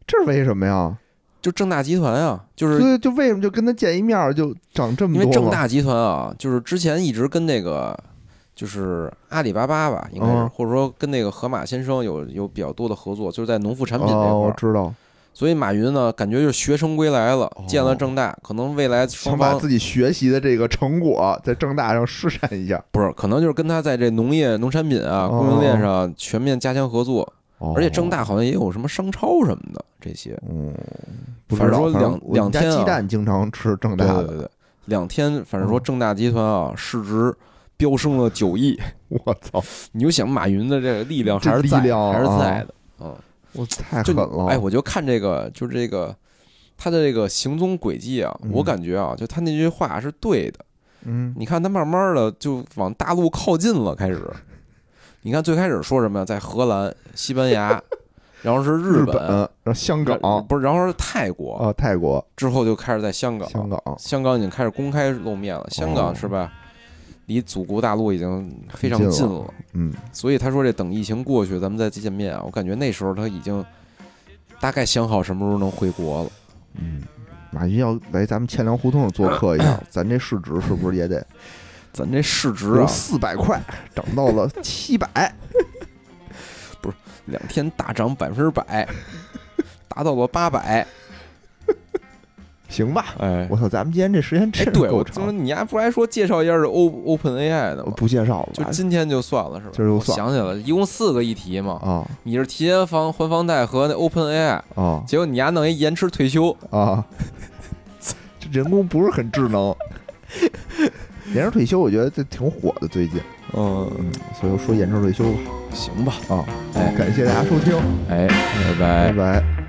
这是为什么呀？就正大集团啊，就是就为什么就跟他见一面儿就涨这么多因？为正大集团啊，就是之前一直跟那个就是阿里巴巴吧，应该是、嗯或者说跟那个河马先生有有比较多的合作，就是在农副产品这哦，块儿。我知道，所以马云呢，感觉就是学成归来了哦，见了正大，可能未来想把自己学习的这个成果在正大上施展一下。不是，可能就是跟他在这农业、农产品啊、哦供应链上全面加强合作。哦而且正大好像也有什么商超什么的这些。嗯，反正正说两两天啊鸡蛋经常吃正大的，对对对对，两天反正说嗯正大集团啊市值飙升了九亿，我操，你就想马云的这个力量还是在还是啊在的，嗯。我太狠了！哎，我就看这个，就是这个他的这个行踪轨迹啊，嗯我感觉啊，就他那句话是对的。嗯，你看他慢慢的就往大陆靠近了，开始。你看最开始说什么呀？在荷兰、西班牙，然后是日本，然后香港不是，然后是泰国，啊，泰国、之后就开始在香港，香港，香港已经开始公开露面了。香港哦是吧？离祖国大陆已经非常近了，嗯，所以他说这等疫情过去，咱们再见面啊。我感觉那时候他已经大概想好什么时候能回国了。嗯，马云要来咱们千粮胡同做客一下，咱这市值是不是也得咱这市值啊，四百块涨到了七百？不是两天大涨百分之百，达到了八百。行吧？哎，我操，咱们今天这时间哎，真对，够我怎么长，你还不还说介绍一下这 O Open AI 的我吗？不介绍了就，今天就算了是吧？今儿就算我想起来了，一共四个议题嘛。啊你是提前房还房贷和那 Open AI，啊结果你丫弄一延迟退休，啊！这人工不是很智能。延迟退休，我觉得这挺火的，最近，嗯，嗯，所以我说延迟退休吧。行吧，啊，哎感谢大家收听，哎，拜拜拜。拜。